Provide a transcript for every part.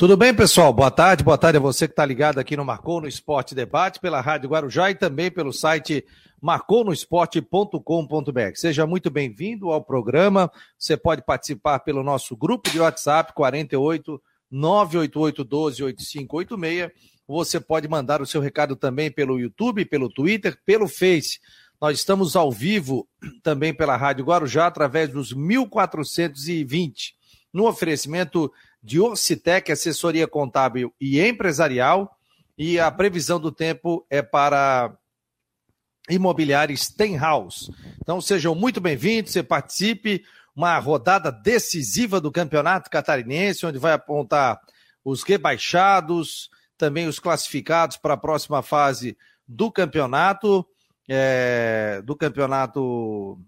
Tudo bem, pessoal? Boa tarde, boa tarde a você que está ligado aqui no Marcou no Esporte Debate, pela Rádio Guarujá e também pelo site marconosport.com.br. Seja muito bem-vindo ao programa. Você pode participar pelo nosso grupo de WhatsApp 48 988 12 8586. Você pode mandar o seu recado também pelo YouTube, pelo Twitter, pelo Face. Nós estamos ao vivo também pela Rádio Guarujá através dos 1420, no oferecimento de Orcitec, assessoria contábil e empresarial. E a previsão do tempo é para imobiliária Stenhouse. Então sejam muito bem-vindos, você participe. Uma rodada decisiva do Campeonato Catarinense, onde vai apontar os rebaixados, também os classificados para a próxima fase do campeonato. É, do campeonato.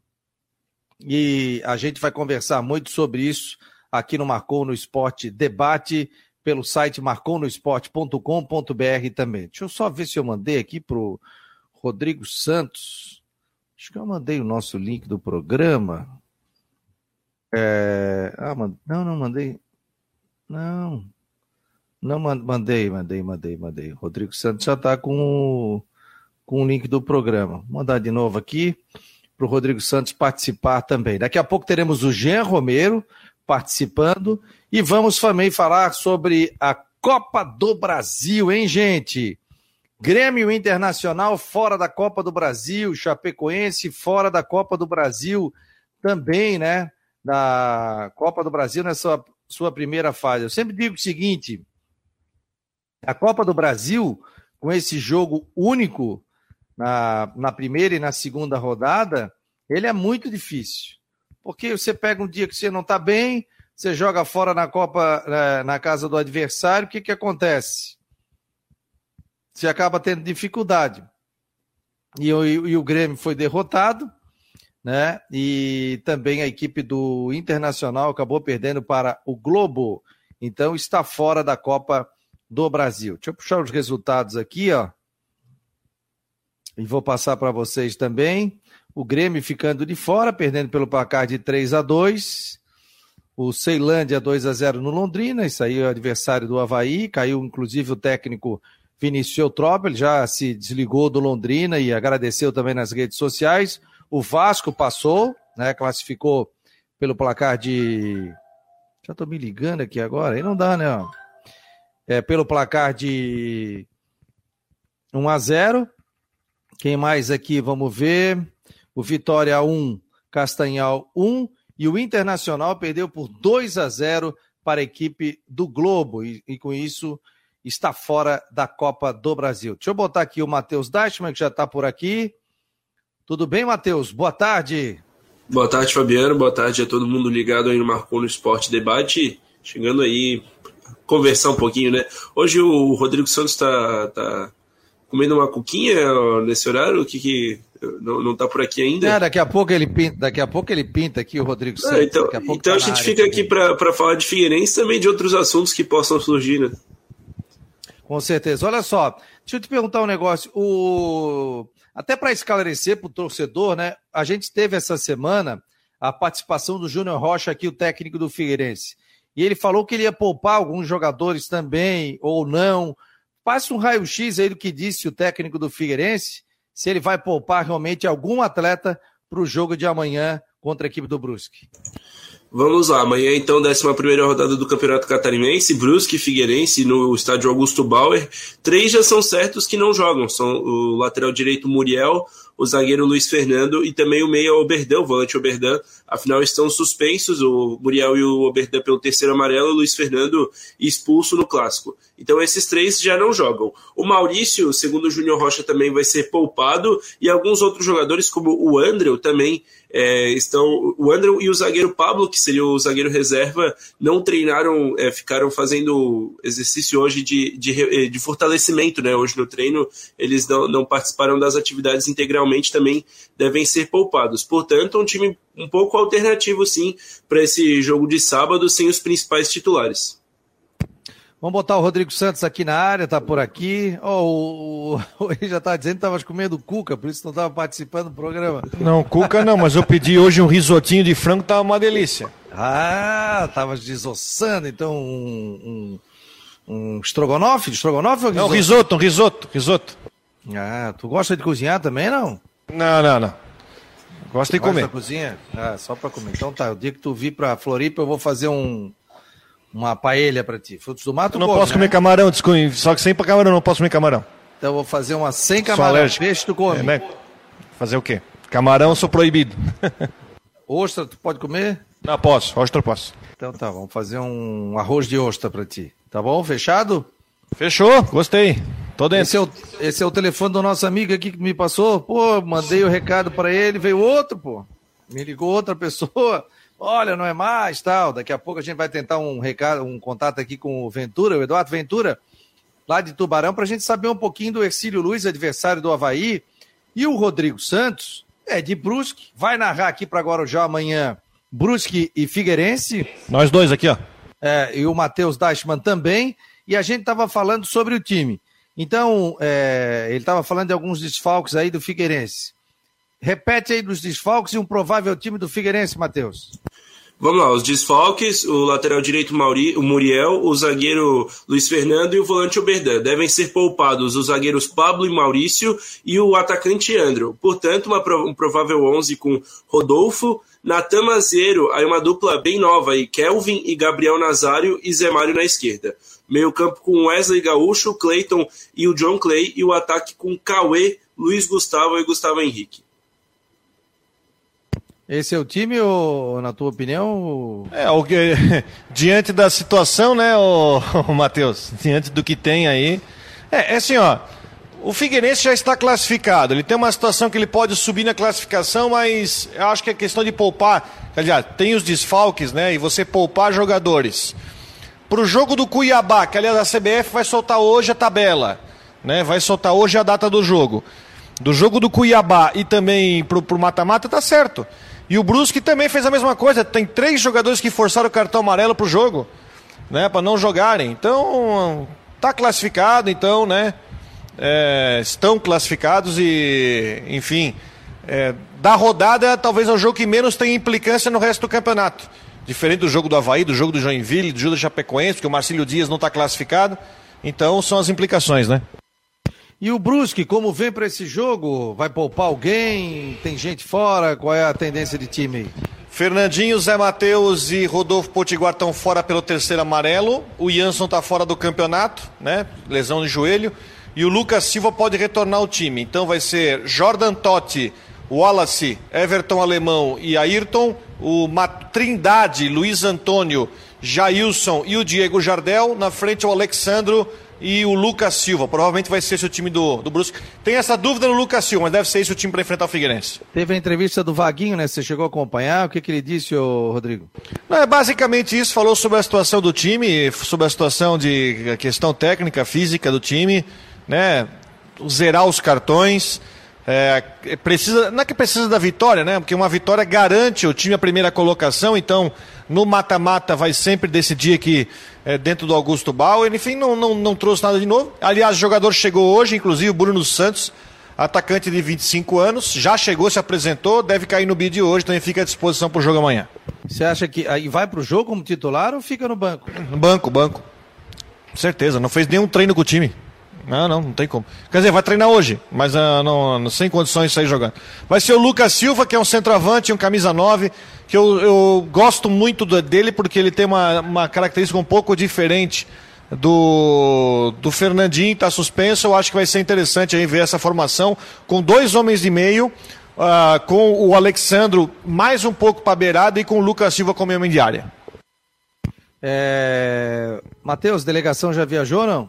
E a gente vai conversar muito sobre isso aqui no Marcou no Esporte Debate, pelo site marconosport.com.br também. Deixa eu só ver se eu mandei aqui para o Rodrigo Santos. Acho que eu mandei o nosso link do programa. É... Ah, mand... não, não mandei. Não. Não mandei, mandei, mandei, mandei. Rodrigo Santos já está com, com o link do programa. Vou mandar de novo aqui para o Rodrigo Santos participar também. Daqui a pouco teremos o Jean Romero participando e vamos também falar sobre a Copa do Brasil, hein, gente? Grêmio Internacional fora da Copa do Brasil, Chapecoense fora da Copa do Brasil também, né? Da Copa do Brasil nessa sua primeira fase. Eu sempre digo o seguinte: a Copa do Brasil, com esse jogo único na, na primeira e na segunda rodada, ele é muito difícil. Porque você pega um dia que você não está bem, você joga fora na Copa, na, na casa do adversário, o que, que acontece? você acaba tendo dificuldade. E, o, e o Grêmio foi derrotado, né? E também a equipe do Internacional acabou perdendo para o Globo. Então está fora da Copa do Brasil. Deixa eu puxar os resultados aqui, ó. E vou passar para vocês também. O Grêmio ficando de fora, perdendo pelo placar de 3 a 2. O Ceilândia 2 a 0 no Londrina, isso aí é o adversário do Havaí, caiu inclusive o técnico Vinícius Eutrop, ele já se desligou do Londrina e agradeceu também nas redes sociais. O Vasco passou, né, classificou pelo placar de. Já estou me ligando aqui agora, aí não dá, né? É, pelo placar de 1 a 0. Quem mais aqui? Vamos ver. O Vitória 1, Castanhal 1 e o Internacional perdeu por 2 a 0 para a equipe do Globo e, e com isso está fora da Copa do Brasil. Deixa eu botar aqui o Matheus Deichmann, que já está por aqui. Tudo bem, Matheus? Boa tarde. Boa tarde, Fabiano. Boa tarde a todo mundo ligado aí no Marcou no Esporte Debate. Chegando aí, conversar um pouquinho, né? Hoje o Rodrigo Santos está tá comendo uma cuquinha nesse horário? O que que não, não tá por aqui ainda? Daqui a pouco ele pinta, daqui a pouco ele pinta aqui o Rodrigo ah, Santos. Ah, então, a então tá a gente fica aqui para falar de Figueirense também de outros assuntos que possam surgir, né? Com certeza. Olha só, deixa eu te perguntar um negócio. O... Até para esclarecer para o torcedor, né? A gente teve essa semana a participação do Júnior Rocha aqui, o técnico do Figueirense. E ele falou que ele ia poupar alguns jogadores também, ou não. Passe um raio-x aí do que disse o técnico do Figueirense, se ele vai poupar realmente algum atleta para o jogo de amanhã contra a equipe do Brusque. Vamos lá, amanhã então, 11 rodada do Campeonato Catarinense, Brusque Figueirense no estádio Augusto Bauer. Três já são certos que não jogam: são o lateral direito Muriel, o zagueiro Luiz Fernando e também o meia Oberdan, o volante Oberdan. Afinal, estão suspensos o Muriel e o Oberdan pelo terceiro amarelo, o Luiz Fernando expulso no clássico. Então, esses três já não jogam. O Maurício, segundo o Júnior Rocha, também vai ser poupado e alguns outros jogadores, como o Andrew, também é, estão. O Andrew e o zagueiro Pablo, que seria o zagueiro reserva, não treinaram, é, ficaram fazendo exercício hoje de, de, de, fortalecimento, né? Hoje no treino, eles não, não participaram das atividades integralmente, também devem ser poupados. Portanto, um time um pouco alternativo, sim, para esse jogo de sábado, sem os principais titulares. Vamos botar o Rodrigo Santos aqui na área, tá por aqui. Oh, o, ele já tá dizendo que tava comendo cuca, por isso não tava participando do programa. Não, cuca não, mas eu pedi hoje um risotinho de frango, tava uma delícia. Ah, tava desossando, então um, um, um estrogonofe? Estrogonofe ou Não, risoto, um risoto, risoto. Ah, tu gosta de cozinhar também, não? Não, não, não. Gosto de Gosta comer. da cozinha? Ah, só pra comer. Então tá, o dia que tu vir pra Floripa, eu vou fazer um, uma paella pra ti. Frutos do mato, Eu não come, posso né? comer camarão, desconhe- só que sem camarão eu não posso comer camarão. Então eu vou fazer uma sem camarão. Peixe tu come. É, né? Fazer o quê? Camarão eu sou proibido. Ostra tu pode comer? não posso, ostra eu posso. Então tá, vamos fazer um arroz de ostra pra ti. Tá bom? Fechado? Fechou, gostei. Tô dentro. Esse é, o, esse é o telefone do nosso amigo aqui que me passou. Pô, mandei o recado pra ele, veio outro, pô. Me ligou outra pessoa. Olha, não é mais, tal. Daqui a pouco a gente vai tentar um recado, um contato aqui com o Ventura, o Eduardo Ventura, lá de Tubarão, pra gente saber um pouquinho do Ercílio Luiz, adversário do Havaí, e o Rodrigo Santos, é de Brusque, vai narrar aqui pra Guarujá amanhã Brusque e Figueirense. Nós dois aqui, ó. É, e o Matheus Dashman também, e a gente estava falando sobre o time. Então, é, ele estava falando de alguns desfalques aí do Figueirense. Repete aí dos desfalques e um provável time do Figueirense, Matheus. Vamos lá, os desfalques, o lateral direito Mauri, o Muriel, o zagueiro Luiz Fernando e o volante Oberdan. Devem ser poupados os zagueiros Pablo e Maurício e o atacante Andro. Portanto, uma, um provável 11 com Rodolfo, Natan Mazeiro, aí uma dupla bem nova aí, Kelvin e Gabriel Nazário e Zé Mário na esquerda. Meio campo com Wesley Gaúcho, Clayton e o John Clay e o ataque com Cauê, Luiz Gustavo e Gustavo Henrique. Esse é o time ou, na tua opinião? É, o que, diante da situação, né, o, Matheus? Diante do que tem aí. É, é assim, ó. O Figueirense já está classificado. Ele tem uma situação que ele pode subir na classificação, mas eu acho que é questão de poupar. Aliás, tem os desfalques, né? E você poupar jogadores. Para o jogo do Cuiabá, que aliás a CBF vai soltar hoje a tabela, né? Vai soltar hoje a data do jogo. Do jogo do Cuiabá e também pro, pro mata-mata, tá certo. E o Brusque também fez a mesma coisa. Tem três jogadores que forçaram o cartão amarelo pro jogo, né? Para não jogarem. Então, tá classificado, então, né? É, estão classificados e, enfim, é, da rodada, talvez é o jogo que menos tem implicância no resto do campeonato. Diferente do jogo do Havaí, do jogo do Joinville, do do Chapecoense, porque o Marcílio Dias não está classificado. Então são as implicações, né? E o Brusque, como vem para esse jogo? Vai poupar alguém? Tem gente fora? Qual é a tendência de time? Fernandinho, Zé Matheus e Rodolfo Potiguar estão fora pelo terceiro amarelo. O Jansson está fora do campeonato, né? Lesão de joelho. E o Lucas Silva pode retornar ao time. Então vai ser Jordan Totti, Wallace, Everton Alemão e Ayrton. O Ma- Trindade, Luiz Antônio, Jailson e o Diego Jardel. Na frente o Alexandro e o Lucas Silva. Provavelmente vai ser esse o time do, do Brusque. Tem essa dúvida no Lucas Silva, mas deve ser esse o time para enfrentar o Figueirense. Teve a entrevista do Vaguinho, né? Você chegou a acompanhar? O que, que ele disse, ô Rodrigo? Não, é basicamente isso. Falou sobre a situação do time, sobre a situação de a questão técnica, física do time, né? Zerar os cartões. É, precisa, não é que precisa da vitória, né? Porque uma vitória garante o time a primeira colocação, então no mata-mata vai sempre decidir aqui é, dentro do Augusto Bauer. Enfim, não, não, não trouxe nada de novo. Aliás, o jogador chegou hoje, inclusive o Bruno Santos, atacante de 25 anos, já chegou, se apresentou, deve cair no bid hoje, também fica à disposição para o jogo amanhã. Você acha que aí vai pro jogo como titular ou fica no banco? No banco, banco. Certeza, não fez nenhum treino com o time. Não, não, não tem como. Quer dizer, vai treinar hoje, mas ah, não, não- sem condições de sair jogando. Vai ser o Lucas Silva, que é um centroavante, um camisa 9, que eu, eu gosto muito dele porque ele tem uma, uma característica um pouco diferente do, do Fernandinho, está suspenso. Eu acho que vai ser interessante aí ver essa formação com dois homens de meio, ah, com o Alexandro mais um pouco para beirada e com o Lucas Silva como homem de área. É... Matheus, delegação já viajou ou não?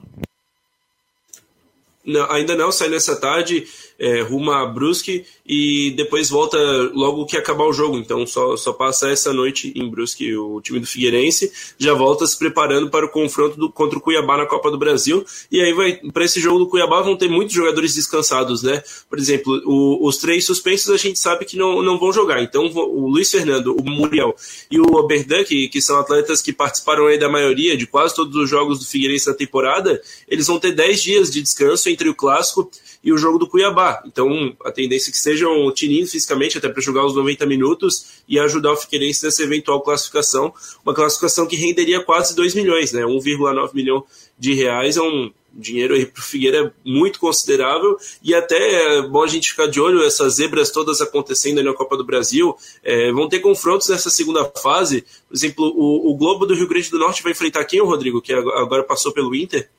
Ainda não, sai nessa tarde, é, rumo a Brusque e depois volta logo que acabar o jogo. Então só, só passa essa noite em Brusque o time do Figueirense, já volta se preparando para o confronto do, contra o Cuiabá na Copa do Brasil. E aí vai para esse jogo do Cuiabá vão ter muitos jogadores descansados, né? Por exemplo, o- os três suspensos a gente sabe que não, não vão jogar. Então o Luiz Fernando, o Muriel e o Oberdan, que, que são atletas que participaram aí da maioria de quase todos os jogos do Figueirense na temporada, eles vão ter 10 dias de descanso entre o clássico e o jogo do Cuiabá. Então, a tendência é que sejam tinindo fisicamente até para jogar os 90 minutos e ajudar o Figueirense nessa eventual classificação. Uma classificação que renderia quase 2 milhões, né? 1,9 milhão de reais é um dinheiro aí para o Figueira muito considerável. E até é bom a gente ficar de olho essas zebras todas acontecendo na Copa do Brasil é, vão ter confrontos nessa segunda fase. Por exemplo o, o, Globo do Rio Grande do Norte vai enfrentar quem o Rodrigo que agora passou pelo Inter?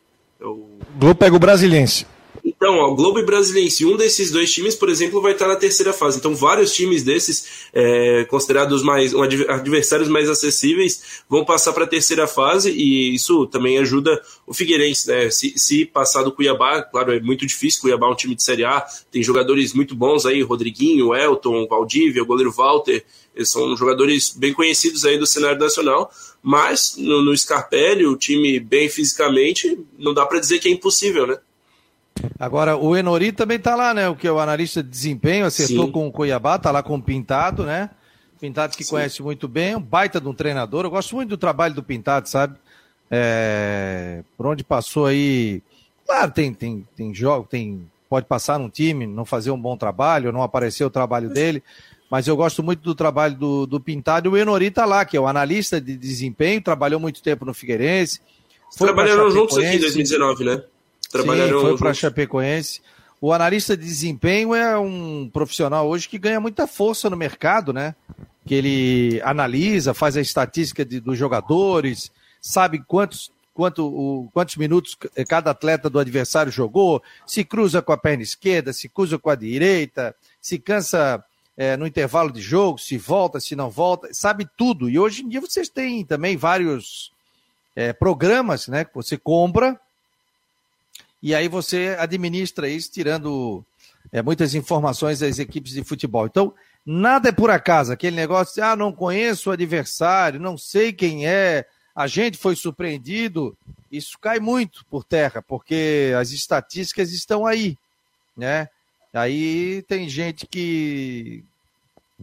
É o Globo pega o Brasiliense então, ó, Globo e Brasiliense, um desses dois times, por exemplo, vai estar na terceira fase. Então, vários times desses, é, considerados mais um, adversários mais acessíveis, vão passar para a terceira fase e isso também ajuda o Figueirense, né? Se, se passar do Cuiabá, claro, é muito difícil. Cuiabá é um time de Série A, tem jogadores muito bons aí, Rodriguinho, Elton, Valdívia, o goleiro Walter. Eles são jogadores bem conhecidos aí do cenário nacional, mas no, no Scarpelli, o time bem fisicamente, não dá para dizer que é impossível, né? Agora, o Enori também tá lá, né? O que é o analista de desempenho, acertou Sim. com o Cuiabá, tá lá com o Pintado, né? Pintado que Sim. conhece muito bem, um baita de um treinador. Eu gosto muito do trabalho do Pintado, sabe? É... Por onde passou aí. Claro, tem, tem, tem jogo, tem. Pode passar num time, não fazer um bom trabalho, não aparecer o trabalho dele. Mas eu gosto muito do trabalho do, do Pintado e o Enori tá lá, que é o analista de desempenho, trabalhou muito tempo no Figueirense. Trabalharam juntos aqui em 2019, né? Trabalharam Sim, foi para Chapecoense. O analista de desempenho é um profissional hoje que ganha muita força no mercado, né? Que ele analisa, faz a estatística de, dos jogadores, sabe quantos, quanto, o, quantos minutos cada atleta do adversário jogou, se cruza com a perna esquerda, se cruza com a direita, se cansa é, no intervalo de jogo, se volta, se não volta, sabe tudo. E hoje em dia vocês têm também vários é, programas, né? Que você compra e aí você administra isso, tirando é, muitas informações das equipes de futebol. Então, nada é por acaso, aquele negócio de, ah, não conheço o adversário, não sei quem é, a gente foi surpreendido, isso cai muito por terra, porque as estatísticas estão aí, né? Aí tem gente que,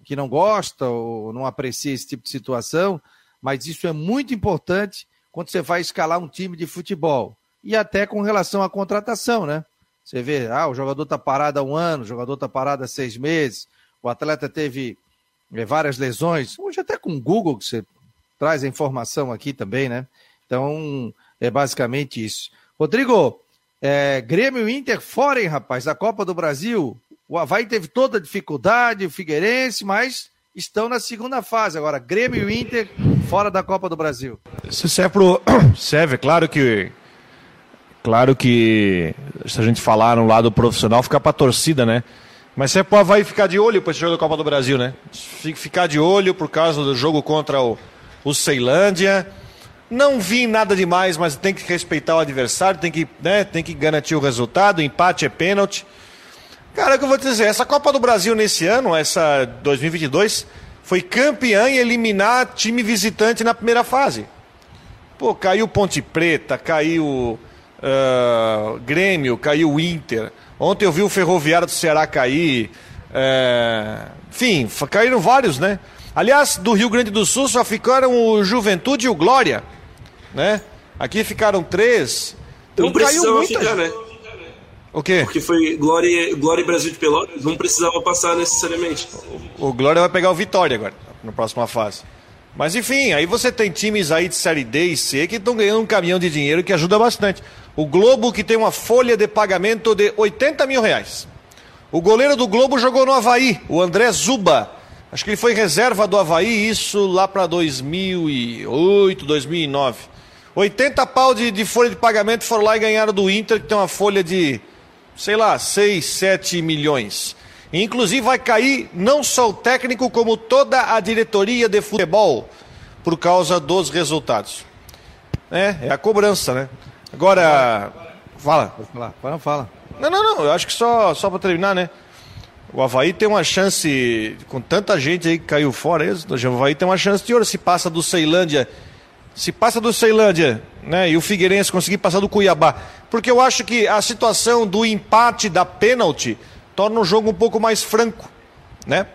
que não gosta ou não aprecia esse tipo de situação, mas isso é muito importante quando você vai escalar um time de futebol e até com relação à contratação, né? Você vê, ah, o jogador está parado há um ano, o jogador está parado há seis meses, o atleta teve é, várias lesões. Hoje até com o Google que você traz a informação aqui também, né? Então, é basicamente isso. Rodrigo, é, Grêmio e Inter fora, hein, rapaz, da Copa do Brasil. O Havaí teve toda a dificuldade, o Figueirense, mas estão na segunda fase. Agora, Grêmio e Inter fora da Copa do Brasil. Isso serve, pro... serve claro que Claro que, se a gente falar no lado profissional, fica pra torcida, né? Mas você vai ficar de olho para esse jogo da Copa do Brasil, né? Ficar de olho por causa do jogo contra o, o Ceilândia. Não vi nada demais, mas tem que respeitar o adversário, tem que, né, tem que garantir o resultado. Empate é pênalti. Cara, o que eu vou te dizer, essa Copa do Brasil nesse ano, essa 2022, foi campeã em eliminar time visitante na primeira fase. Pô, caiu Ponte Preta, caiu uh, Grêmio, caiu o Inter. Ontem eu vi o Ferroviário do Ceará cair. Uh, enfim, caíram vários, né? Aliás, do Rio Grande do Sul só ficaram o Juventude e o Glória, né? Aqui ficaram três. Então não muita... ficar, né? O quê? Porque foi Glória, Glória e Brasil de Pelotas, não precisava passar necessariamente. O, o Glória vai pegar o Vitória agora, na próxima fase. Mas enfim, aí você tem times aí de Série D e C que estão ganhando um caminhão de dinheiro que ajuda bastante. O Globo que tem uma folha de pagamento de 80 mil reais. O goleiro do Globo jogou no Havaí, o André Zuba. Acho que ele foi reserva do Havaí, isso lá para 2008, 2009. 80 pau de, de, folha de pagamento foram lá e ganharam do Inter, que tem uma folha de, sei lá, 6, 7 milhões. Inclusive vai cair não só o técnico, como toda a diretoria de futebol, por causa dos resultados. É, é a cobrança, né? Agora, fala. Fala, não fala. Não, não, não, eu acho que só, só para terminar, né? O Havaí tem uma chance, com tanta gente aí que caiu fora, o Havaí tem uma chance de ouro se passa do Ceilândia. Se passa do Ceilândia, né? E o Figueirense conseguir passar do Cuiabá. Porque eu acho que a situação do empate da pênalti torna o jogo um pouco mais franco, né?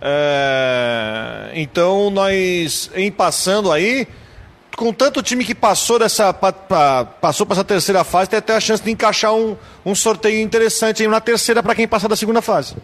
É... Então nós, em passando aí, com tanto time que passou dessa pa, pa, passou para essa terceira fase, tem até a chance de encaixar um, um sorteio interessante aí na terceira para quem passar da segunda fase.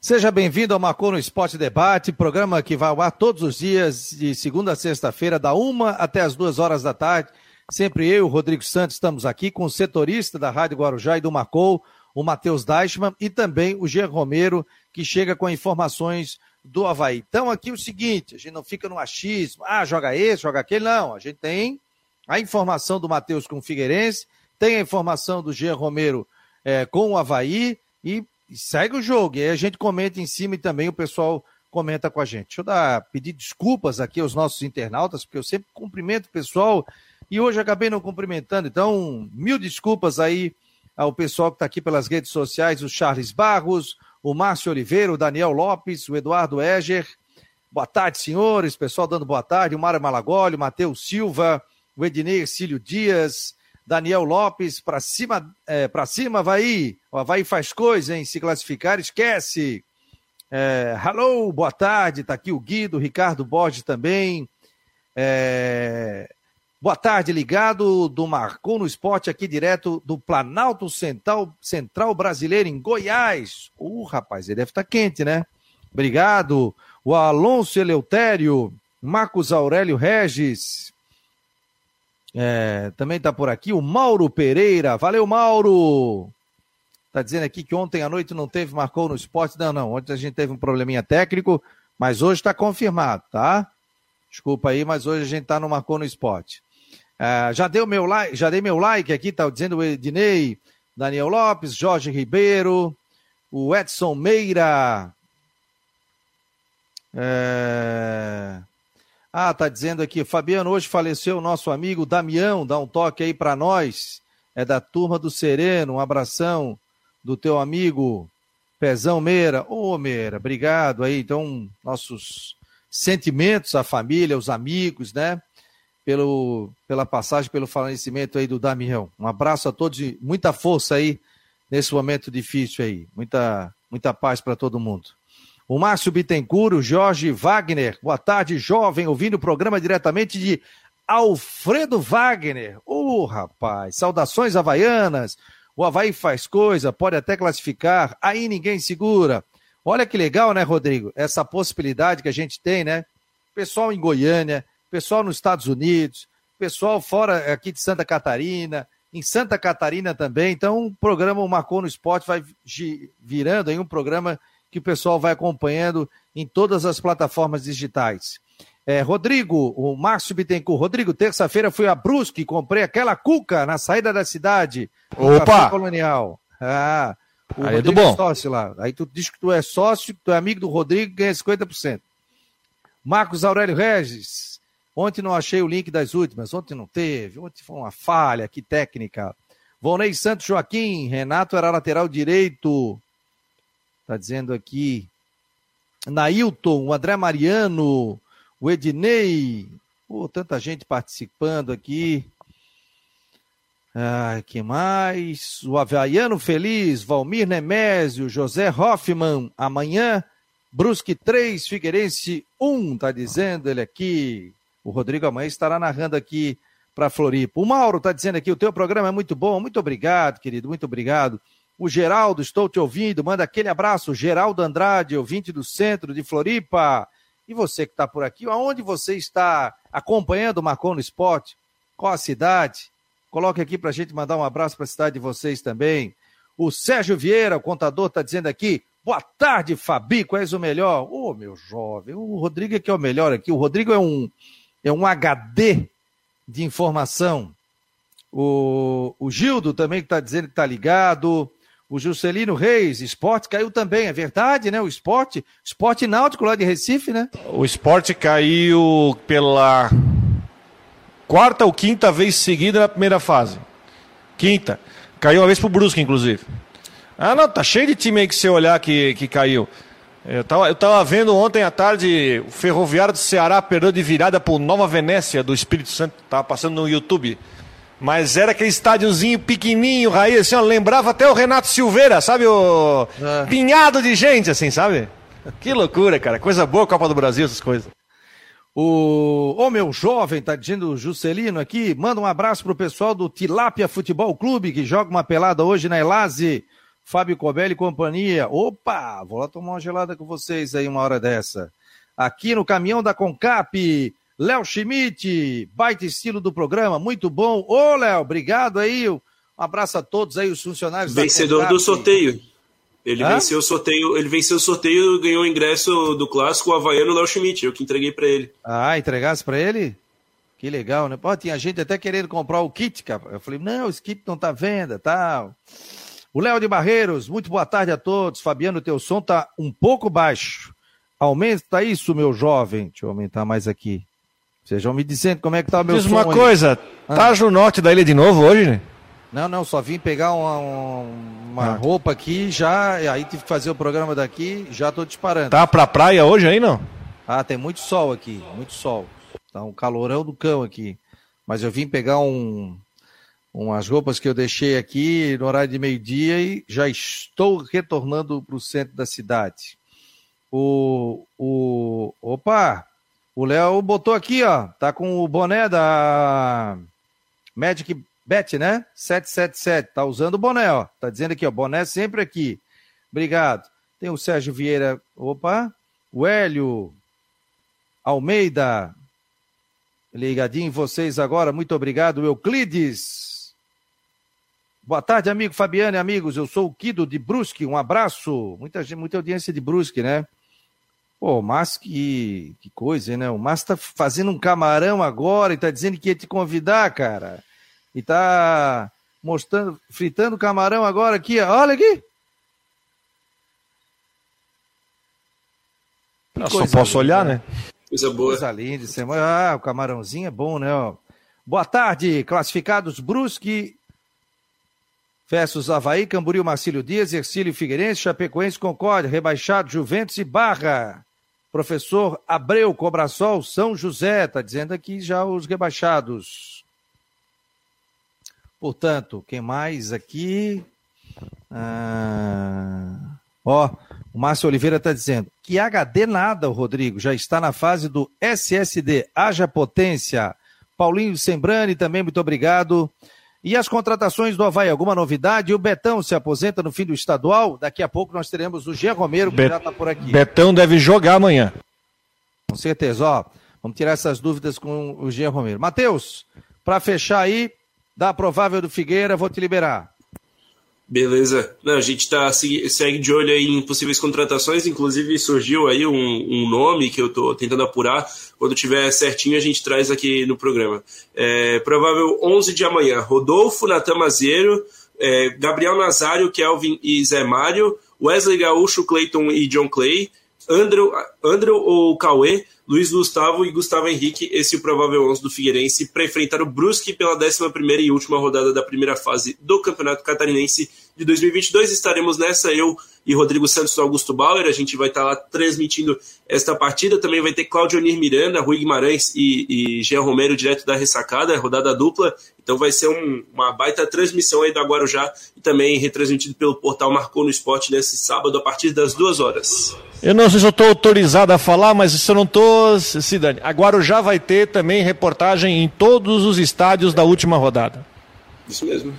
Seja bem-vindo ao Marcou no Esporte Debate, programa que vai ao ar todos os dias, de segunda a sexta-feira, da uma até as duas horas da tarde. Sempre eu, Rodrigo Santos, estamos aqui com o setorista da Rádio Guarujá e do Marcou, o Matheus Deichmann, e também o Jean Romero, que chega com informações do Havaí. Então, aqui o seguinte: a gente não fica no achismo, ah, joga esse, joga aquele, não. A gente tem a informação do Matheus com o Figueirense, tem a informação do Jean Romero é, com o Havaí e e segue o jogo. E aí a gente comenta em cima e também o pessoal comenta com a gente. Deixa eu dar, pedir desculpas aqui aos nossos internautas, porque eu sempre cumprimento o pessoal e hoje acabei não cumprimentando. Então, mil desculpas aí ao pessoal que está aqui pelas redes sociais, o Charles Barros, o Márcio Oliveira, o Daniel Lopes, o Eduardo Eger. Boa tarde, senhores. Pessoal dando boa tarde. O Mário Malagoli, o Matheus Silva, o Ednei Cílio Dias, Daniel Lopes, para cima, é, para cima, Havaí. O Havaí faz coisa, hein? Se classificar, esquece. É, hello, boa tarde. Tá aqui o Guido, Ricardo Borges também. É, boa tarde, ligado do Marcou no Esporte, aqui direto do Planalto Central, Central Brasileiro, em Goiás. Uh, rapaz, ele deve estar tá quente, né? Obrigado. O Alonso Eleutério, Marcos Aurélio Regis, é, também está por aqui o Mauro Pereira. Valeu, Mauro! Está dizendo aqui que ontem à noite não teve, marcou no esporte. Não, não. Ontem a gente teve um probleminha técnico, mas hoje está confirmado, tá? Desculpa aí, mas hoje a gente está no Marcou no Esporte. É, já, deu meu like, já dei meu like aqui, tá dizendo o Ednei, Daniel Lopes, Jorge Ribeiro, o Edson Meira. É... Ah, tá dizendo aqui, Fabiano, hoje faleceu o nosso amigo Damião, dá um toque aí para nós. É da turma do Sereno, um abração do teu amigo Pezão Meira. Ô, oh, Meira, obrigado aí. Então, nossos sentimentos à família, aos amigos, né? Pelo, pela passagem, pelo falecimento aí do Damião. Um abraço a todos e muita força aí nesse momento difícil aí. Muita, muita paz para todo mundo o Márcio Bittencourt, Jorge Wagner. Boa tarde, jovem, ouvindo o programa diretamente de Alfredo Wagner. Ô, oh, rapaz, saudações havaianas. O Havaí faz coisa, pode até classificar, aí ninguém segura. Olha que legal, né, Rodrigo? Essa possibilidade que a gente tem, né? Pessoal em Goiânia, pessoal nos Estados Unidos, pessoal fora aqui de Santa Catarina, em Santa Catarina também. Então, o programa Marcou no Esporte vai virando aí um programa que o pessoal vai acompanhando em todas as plataformas digitais. É, Rodrigo, o Márcio Bittencourt. Rodrigo, terça-feira fui a Brusque, comprei aquela cuca na saída da cidade. Opa! Colonial. Ah, o Aí é Rodrigo é bom. sócio lá. Aí tu diz que tu é sócio, tu é amigo do Rodrigo, ganha 50%. Marcos Aurélio Regis. Ontem não achei o link das últimas, ontem não teve, ontem foi uma falha aqui técnica. Volney Santos Joaquim, Renato era lateral direito. Está dizendo aqui. Nailton, o André Mariano, o Ednei. Pô, tanta gente participando aqui. Ah, que mais? O Havaiano Feliz, Valmir Nemésio, José Hoffman. Amanhã, Brusque 3, Figueirense 1, tá dizendo ele aqui. O Rodrigo amanhã estará narrando aqui para Floripa. O Mauro tá dizendo aqui, o teu programa é muito bom. Muito obrigado, querido, muito obrigado. O Geraldo, estou te ouvindo. Manda aquele abraço. Geraldo Andrade, ouvinte do centro de Floripa. E você que está por aqui, aonde você está acompanhando o Marcon no Esporte? Qual a cidade? Coloque aqui para a gente mandar um abraço para a cidade de vocês também. O Sérgio Vieira, o contador, está dizendo aqui: boa tarde, Fabi, qual és o melhor? Ô, oh, meu jovem, o Rodrigo é que é o melhor aqui. O Rodrigo é um, é um HD de informação. O, o Gildo também que está dizendo que está ligado. O Juscelino Reis, esporte caiu também, é verdade, né? O esporte, esporte náutico lá de Recife, né? O esporte caiu pela quarta ou quinta vez seguida na primeira fase. Quinta. Caiu uma vez pro Brusque, inclusive. Ah, não, tá cheio de time aí que você olhar que, que caiu. Eu tava, eu tava vendo ontem à tarde o Ferroviário do Ceará perdeu de virada pro Nova Venécia do Espírito Santo. Tava passando no YouTube. Mas era aquele estádiozinho pequenininho, raiz, assim, ó, lembrava até o Renato Silveira, sabe? O é. pinhado de gente, assim, sabe? Que loucura, cara. Coisa boa Copa do Brasil, essas coisas. O, ô meu jovem, tá dizendo o Juscelino aqui, manda um abraço pro pessoal do Tilápia Futebol Clube, que joga uma pelada hoje na Elase. Fábio Cobelli e companhia. Opa, vou lá tomar uma gelada com vocês aí uma hora dessa. Aqui no caminhão da Concap, Léo Schmidt, baita estilo do programa, muito bom. Ô, Léo, obrigado aí. Um abraço a todos aí, os funcionários Vencedor do sorteio. Ele Hã? venceu o sorteio, ele venceu o sorteio e ganhou o ingresso do clássico o Havaiano Léo Schmidt, eu que entreguei para ele. Ah, entregasse para ele? Que legal, né? Pô, tinha gente até querendo comprar o kit, cara. Eu falei, não, esse kit não tá à venda, tal. O Léo de Barreiros, muito boa tarde a todos. Fabiano, teu som tá um pouco baixo. Aumenta isso, meu jovem. Deixa eu aumentar mais aqui. Vocês vão me dizendo como é que tá o meu Diz som. Diz uma aí. coisa, ah. tá no norte da ilha de novo hoje, né? Não, não, só vim pegar uma, uma ah. roupa aqui já, aí tive que fazer o programa daqui, já tô disparando. Tá pra praia hoje aí, não? Ah, tem muito sol aqui, muito sol. Tá um calorão do cão aqui. Mas eu vim pegar um, umas roupas que eu deixei aqui no horário de meio-dia e já estou retornando para o centro da cidade. O, o, opa, o Léo botou aqui, ó, tá com o boné da Magic Bet, né? 777. Tá usando o boné, ó. Tá dizendo aqui, ó. Boné sempre aqui. Obrigado. Tem o Sérgio Vieira. Opa. O Hélio Almeida. Ligadinho em vocês agora. Muito obrigado, Euclides. Boa tarde, amigo Fabiano e amigos. Eu sou o Kido de Brusque. Um abraço. Muita, muita audiência de Brusque, né? Pô, mas que, que coisa, né? O Márcio tá fazendo um camarão agora e tá dizendo que ia te convidar, cara e tá mostrando, fritando camarão agora aqui, olha aqui. Eu só posso linda, olhar, né? Coisa boa. Coisa linda. Ah, o camarãozinho é bom, né? Ó. Boa tarde, classificados Brusque versus Havaí, Camboriú, Marcílio Dias, Ercílio Figueirense, Chapecoense, Concórdia, Rebaixado, Juventus e Barra. Professor Abreu, Cobrasol, São José, tá dizendo aqui já os rebaixados. Portanto, quem mais aqui? Ah, ó, o Márcio Oliveira está dizendo que HD nada, o Rodrigo, já está na fase do SSD. Haja potência. Paulinho Sembrani também, muito obrigado. E as contratações do Havaí, alguma novidade? O Betão se aposenta no fim do estadual. Daqui a pouco nós teremos o Jean Romero, que Bet... já está por aqui. Betão deve jogar amanhã. Com certeza, ó. Vamos tirar essas dúvidas com o Jean Romero. Matheus, para fechar aí, da provável do Figueira, vou te liberar. Beleza. Não, a gente tá, segue de olho em possíveis contratações, inclusive surgiu aí um, um nome que eu estou tentando apurar. Quando tiver certinho, a gente traz aqui no programa. É, provável 11 de amanhã: Rodolfo, Natan Maziero, é, Gabriel Nazário, Kelvin e Zé Mário, Wesley Gaúcho, Clayton e John Clay, Andrew, Andrew ou Cauê, Luiz Gustavo e Gustavo Henrique, esse é o provável 11 do Figueirense, para enfrentar o Brusque pela 11 e última rodada da primeira fase do Campeonato Catarinense de 2022. Estaremos nessa, eu e Rodrigo Santos do Augusto Bauer. A gente vai estar lá transmitindo esta partida. Também vai ter Claudio Onir Miranda, Rui Guimarães e, e Jean Romero, direto da ressacada, rodada dupla. Então vai ser um, uma baita transmissão aí da Guarujá e também retransmitido pelo portal Marcou no Esporte nesse sábado a partir das duas horas. Eu não sei se eu estou autorizado a falar, mas se eu não estou, Cidane, a Guarujá vai ter também reportagem em todos os estádios da última rodada. Isso mesmo.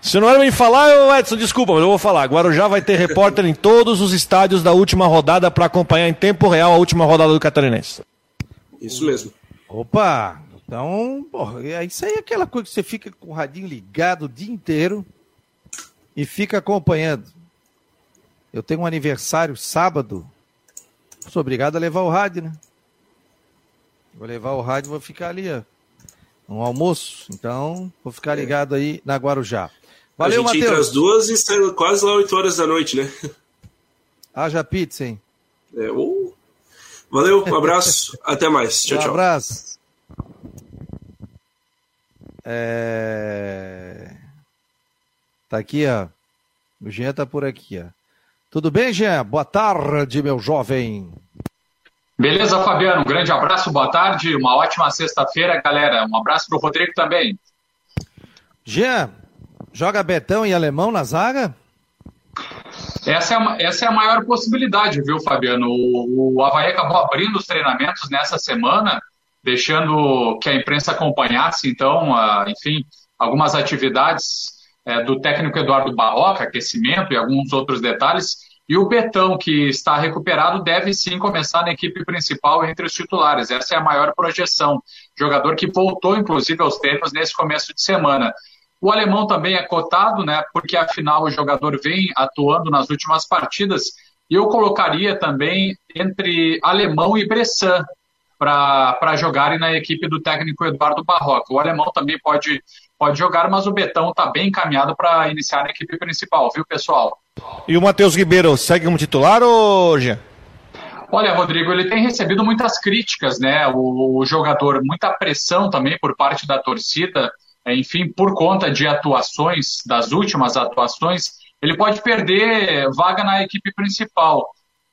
Se não era me falar, eu, Edson, desculpa, mas eu vou falar. Guarujá vai ter repórter em todos os estádios da última rodada para acompanhar em tempo real a última rodada do Catarinense. Isso mesmo. Opa! Então, porra, é isso aí é aquela coisa que você fica com o radinho ligado o dia inteiro e fica acompanhando. Eu tenho um aniversário sábado. Sou obrigado a levar o rádio, né? Vou levar o rádio e vou ficar ali, ó. Um almoço. Então, vou ficar ligado aí na Guarujá. Valeu, Matheus. A gente Mateus. entre as duas e está quase lá 8 horas da noite, né? Haja pizza, hein? É, uh. Valeu, um abraço, até mais. Tchau, um tchau. Um abraço. É... Tá aqui, ó. O Jean tá por aqui, ó. Tudo bem, Jean? Boa tarde, meu jovem. Beleza, Fabiano? Um grande abraço, boa tarde, uma ótima sexta-feira, galera. Um abraço pro Rodrigo também. Jean, Joga Betão e Alemão na zaga? Essa é, a, essa é a maior possibilidade, viu, Fabiano? O, o Havaí acabou abrindo os treinamentos nessa semana deixando que a imprensa acompanhasse, então, uh, enfim, algumas atividades uh, do técnico Eduardo Barroca, aquecimento e alguns outros detalhes. E o Betão, que está recuperado, deve sim começar na equipe principal entre os titulares. Essa é a maior projeção. Jogador que voltou, inclusive, aos treinos nesse começo de semana. O alemão também é cotado, né? Porque afinal o jogador vem atuando nas últimas partidas. E eu colocaria também entre alemão e Bressan para jogarem na equipe do técnico Eduardo Barroca. O alemão também pode, pode jogar, mas o Betão está bem encaminhado para iniciar na equipe principal, viu, pessoal? E o Matheus Ribeiro segue como titular ou Jean? Olha, Rodrigo, ele tem recebido muitas críticas, né? O, o jogador, muita pressão também por parte da torcida enfim, por conta de atuações, das últimas atuações, ele pode perder vaga na equipe principal.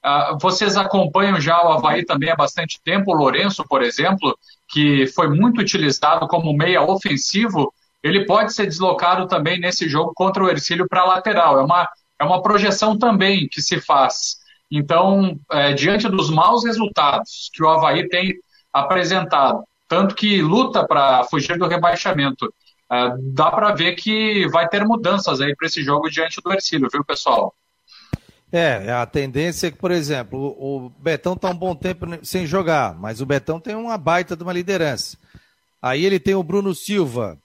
Uh, vocês acompanham já o Havaí também há bastante tempo, o Lourenço, por exemplo, que foi muito utilizado como meia ofensivo, ele pode ser deslocado também nesse jogo contra o Ercílio para lateral. É uma, é uma projeção também que se faz. Então, é, diante dos maus resultados que o Havaí tem apresentado, tanto que luta para fugir do rebaixamento, é, dá para ver que vai ter mudanças aí para esse jogo diante do Ercílio, viu, pessoal? É, a tendência é que, por exemplo, o, Betão está um bom tempo sem jogar, mas o Betão tem uma baita de uma liderança. Aí ele tem o Bruno Silva.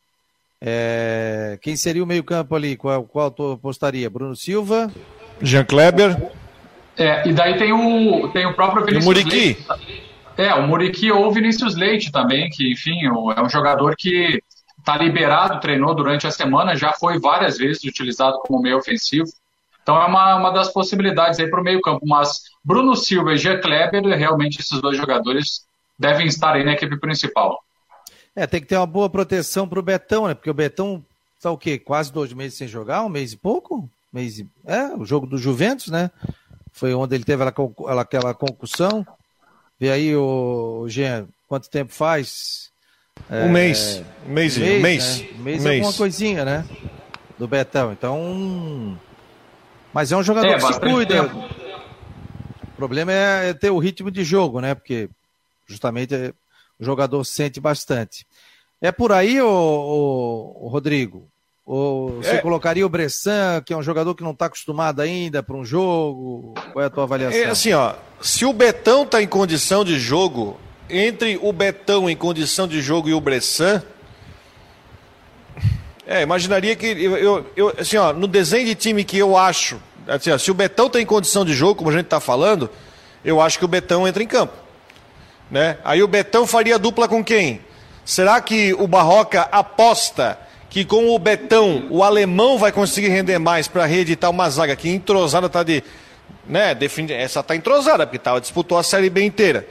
É, quem seria o meio-campo ali? Qual, qual tu apostaria? Bruno Silva? Jean Kleber. É, e daí tem o, tem o próprio Vinícius e o Muriqui. Leite. É, o Muriqui ou o Vinícius Leite também, que, enfim, é um jogador que está liberado, treinou durante a semana, já foi várias vezes utilizado como meio ofensivo. Então é uma, uma das possibilidades aí para o meio campo. Mas Bruno Silva e Gia Kleber, realmente esses dois jogadores devem estar aí na equipe principal. É, tem que ter uma boa proteção para o Betão, né? Porque o Betão está o quê? Quase dois meses sem jogar, um mês e pouco? Mês e... É, o jogo do Juventus, né? Foi onde ele teve aquela, aquela concussão. Vê aí, o Jean, quanto tempo faz? É, um mês. Um mês. Um mês. Um mês, né? um mês, é alguma coisinha, né? Do Betão. Então. Mas é um jogador é, que se cuida. Tempo. O problema é, é ter o ritmo de jogo, né? Porque justamente o jogador sente bastante. É por aí, o, o, Rodrigo? Ou você é. colocaria o Bressan, que é um jogador que não está acostumado ainda para um jogo? Qual é a tua avaliação? É assim, ó. Se o Betão está em condição de jogo, entre o Betão em condição de jogo e o Bressan. É, imaginaria que. Eu, eu, assim, ó, no desenho de time que eu acho. Assim, ó, se o Betão tem condição de jogo, como a gente está falando, eu acho que o Betão entra em campo. Né? Aí o Betão faria dupla com quem? Será que o Barroca aposta que com o Betão o alemão vai conseguir render mais para reeditar uma zaga que entrosada está de. Né, essa está entrosada, porque tá, disputou a Série B inteira.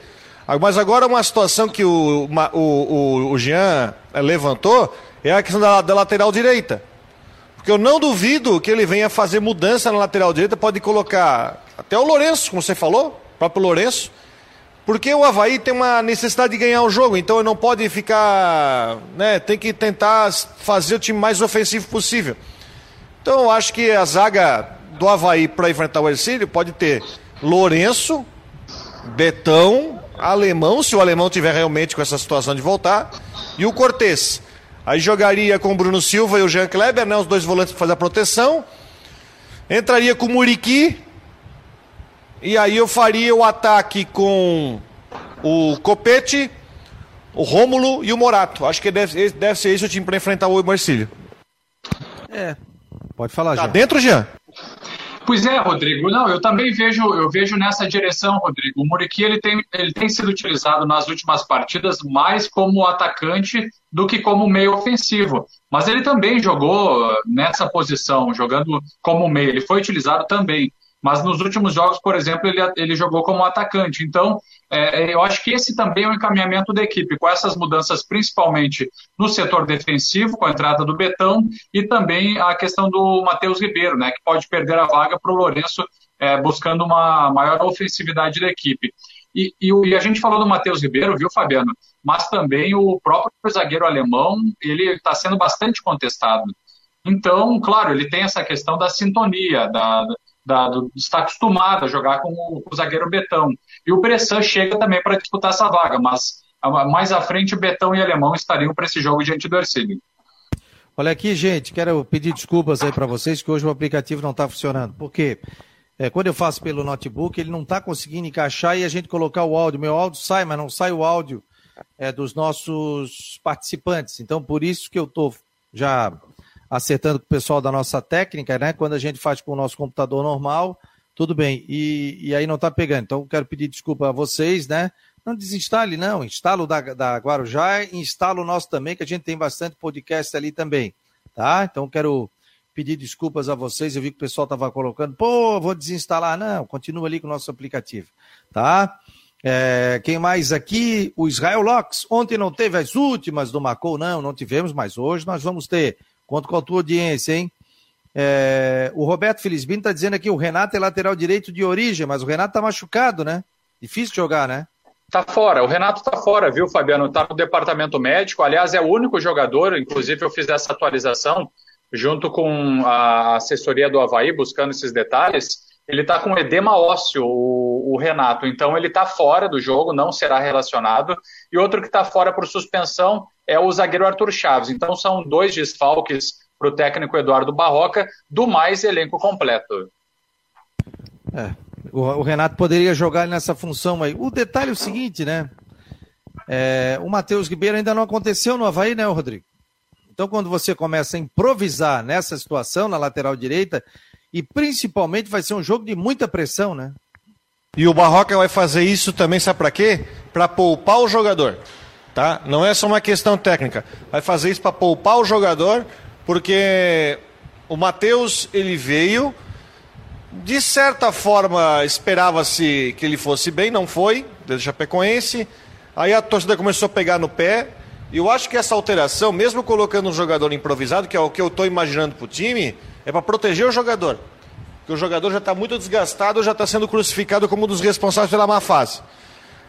Mas agora uma situação que o, o, o, o Jean levantou é a questão da, da lateral direita. Porque eu não duvido que ele venha fazer mudança na lateral direita, pode colocar até o Lourenço, como você falou, o próprio Lourenço. Porque o Havaí tem uma necessidade de ganhar o jogo, então ele não pode ficar. Né, tem que tentar fazer o time mais ofensivo possível. Então eu acho que a zaga do Havaí para enfrentar o Ercílio pode ter Lourenço, Betão, alemão, se o alemão tiver realmente com essa situação de voltar, e o Cortez. Aí jogaria com o Bruno Silva e o Jean Kleber, né, os dois volantes para fazer a proteção. Entraria com o Muriqui. E aí eu faria o ataque com o Copete, o Rômulo e o Morato. Acho que deve, deve ser esse o time para enfrentar o Marcílio. É. Pode falar, Tá Jean. dentro, Jean? Pois é, Rodrigo. Não, eu também vejo, eu vejo nessa direção, Rodrigo. O Muriqui ele tem, ele tem sido utilizado nas últimas partidas mais como atacante do que como meio ofensivo. Mas ele também jogou nessa posição, jogando como meio. Ele foi utilizado também. Mas nos últimos jogos, por exemplo, ele, ele jogou como atacante. Então, é, eu acho que esse também é o encaminhamento da equipe, com essas mudanças principalmente no setor defensivo, com a entrada do Betão, e também a questão do Matheus Ribeiro, né, que pode perder a vaga para o Lourenço, é, buscando uma maior ofensividade da equipe. E, e, e a gente falou do Matheus Ribeiro, viu, Fabiano? Mas também o próprio zagueiro alemão, ele está sendo bastante contestado. Então, claro, ele tem essa questão da sintonia, da, da, do, está acostumado a jogar com o, com o zagueiro Betão. E o Bressan chega também para disputar essa vaga, mas mais à frente Betão e Alemão estariam para esse jogo diante do Ercílio. Olha aqui, gente, quero pedir desculpas aí para vocês que hoje o aplicativo não está funcionando. Por quê? É, quando eu faço pelo notebook, ele não está conseguindo encaixar e a gente colocar o áudio. Meu áudio sai, mas não sai o áudio é, dos nossos participantes. Então, por isso que eu estou já acertando com o pessoal da nossa técnica, né? Quando a gente faz com o nosso computador normal, tudo bem. E, e aí não está pegando. Então, quero pedir desculpa a vocês, né? Não desinstale, não. Instala o da, da Guarujá instala o nosso também, que a gente tem bastante podcast ali também. Tá? Então, quero pedir desculpas a vocês. Eu vi que o pessoal estava colocando, pô, vou desinstalar. Não, continua ali com o nosso aplicativo. Tá? É, quem mais aqui? O Israel Locks. Ontem não teve as últimas do Macou, não, não tivemos, mas hoje nós vamos ter. Conto com a tua audiência, hein? É, o Roberto Felizbino está dizendo aqui: o Renato é lateral direito de origem, mas o Renato está machucado, né? Difícil jogar, né? Tá fora, o Renato tá fora, viu, Fabiano? Tá no departamento médico. Aliás, é o único jogador, inclusive eu fiz essa atualização junto com a assessoria do Havaí, buscando esses detalhes. Ele tá com edema ósseo, o, o Renato. Então ele tá fora do jogo, não será relacionado. E outro que tá fora por suspensão é o zagueiro Arthur Chaves. Então são dois desfalques para o técnico Eduardo Barroca, do mais elenco completo. É, o, Renato poderia jogar nessa função aí. O detalhe é o seguinte, né? É, o Matheus Ribeiro ainda não aconteceu no Havaí, né, Rodrigo? Então, quando você começa a improvisar nessa situação, na lateral direita, e principalmente vai ser um jogo de muita pressão, né? E o Barroca vai fazer isso também, sabe para quê? Para poupar o jogador, tá? Não é só uma questão técnica. Vai fazer isso para poupar o jogador, porque o Matheus, ele veio de certa forma, esperava-se que ele fosse bem, não foi, desde Chapecoense. Aí a torcida começou a pegar no pé. E eu acho que essa alteração, mesmo colocando um jogador improvisado, que é o que eu estou imaginando para o time, é para proteger o jogador. Porque o jogador já está muito desgastado, já está sendo crucificado como um dos responsáveis pela má fase.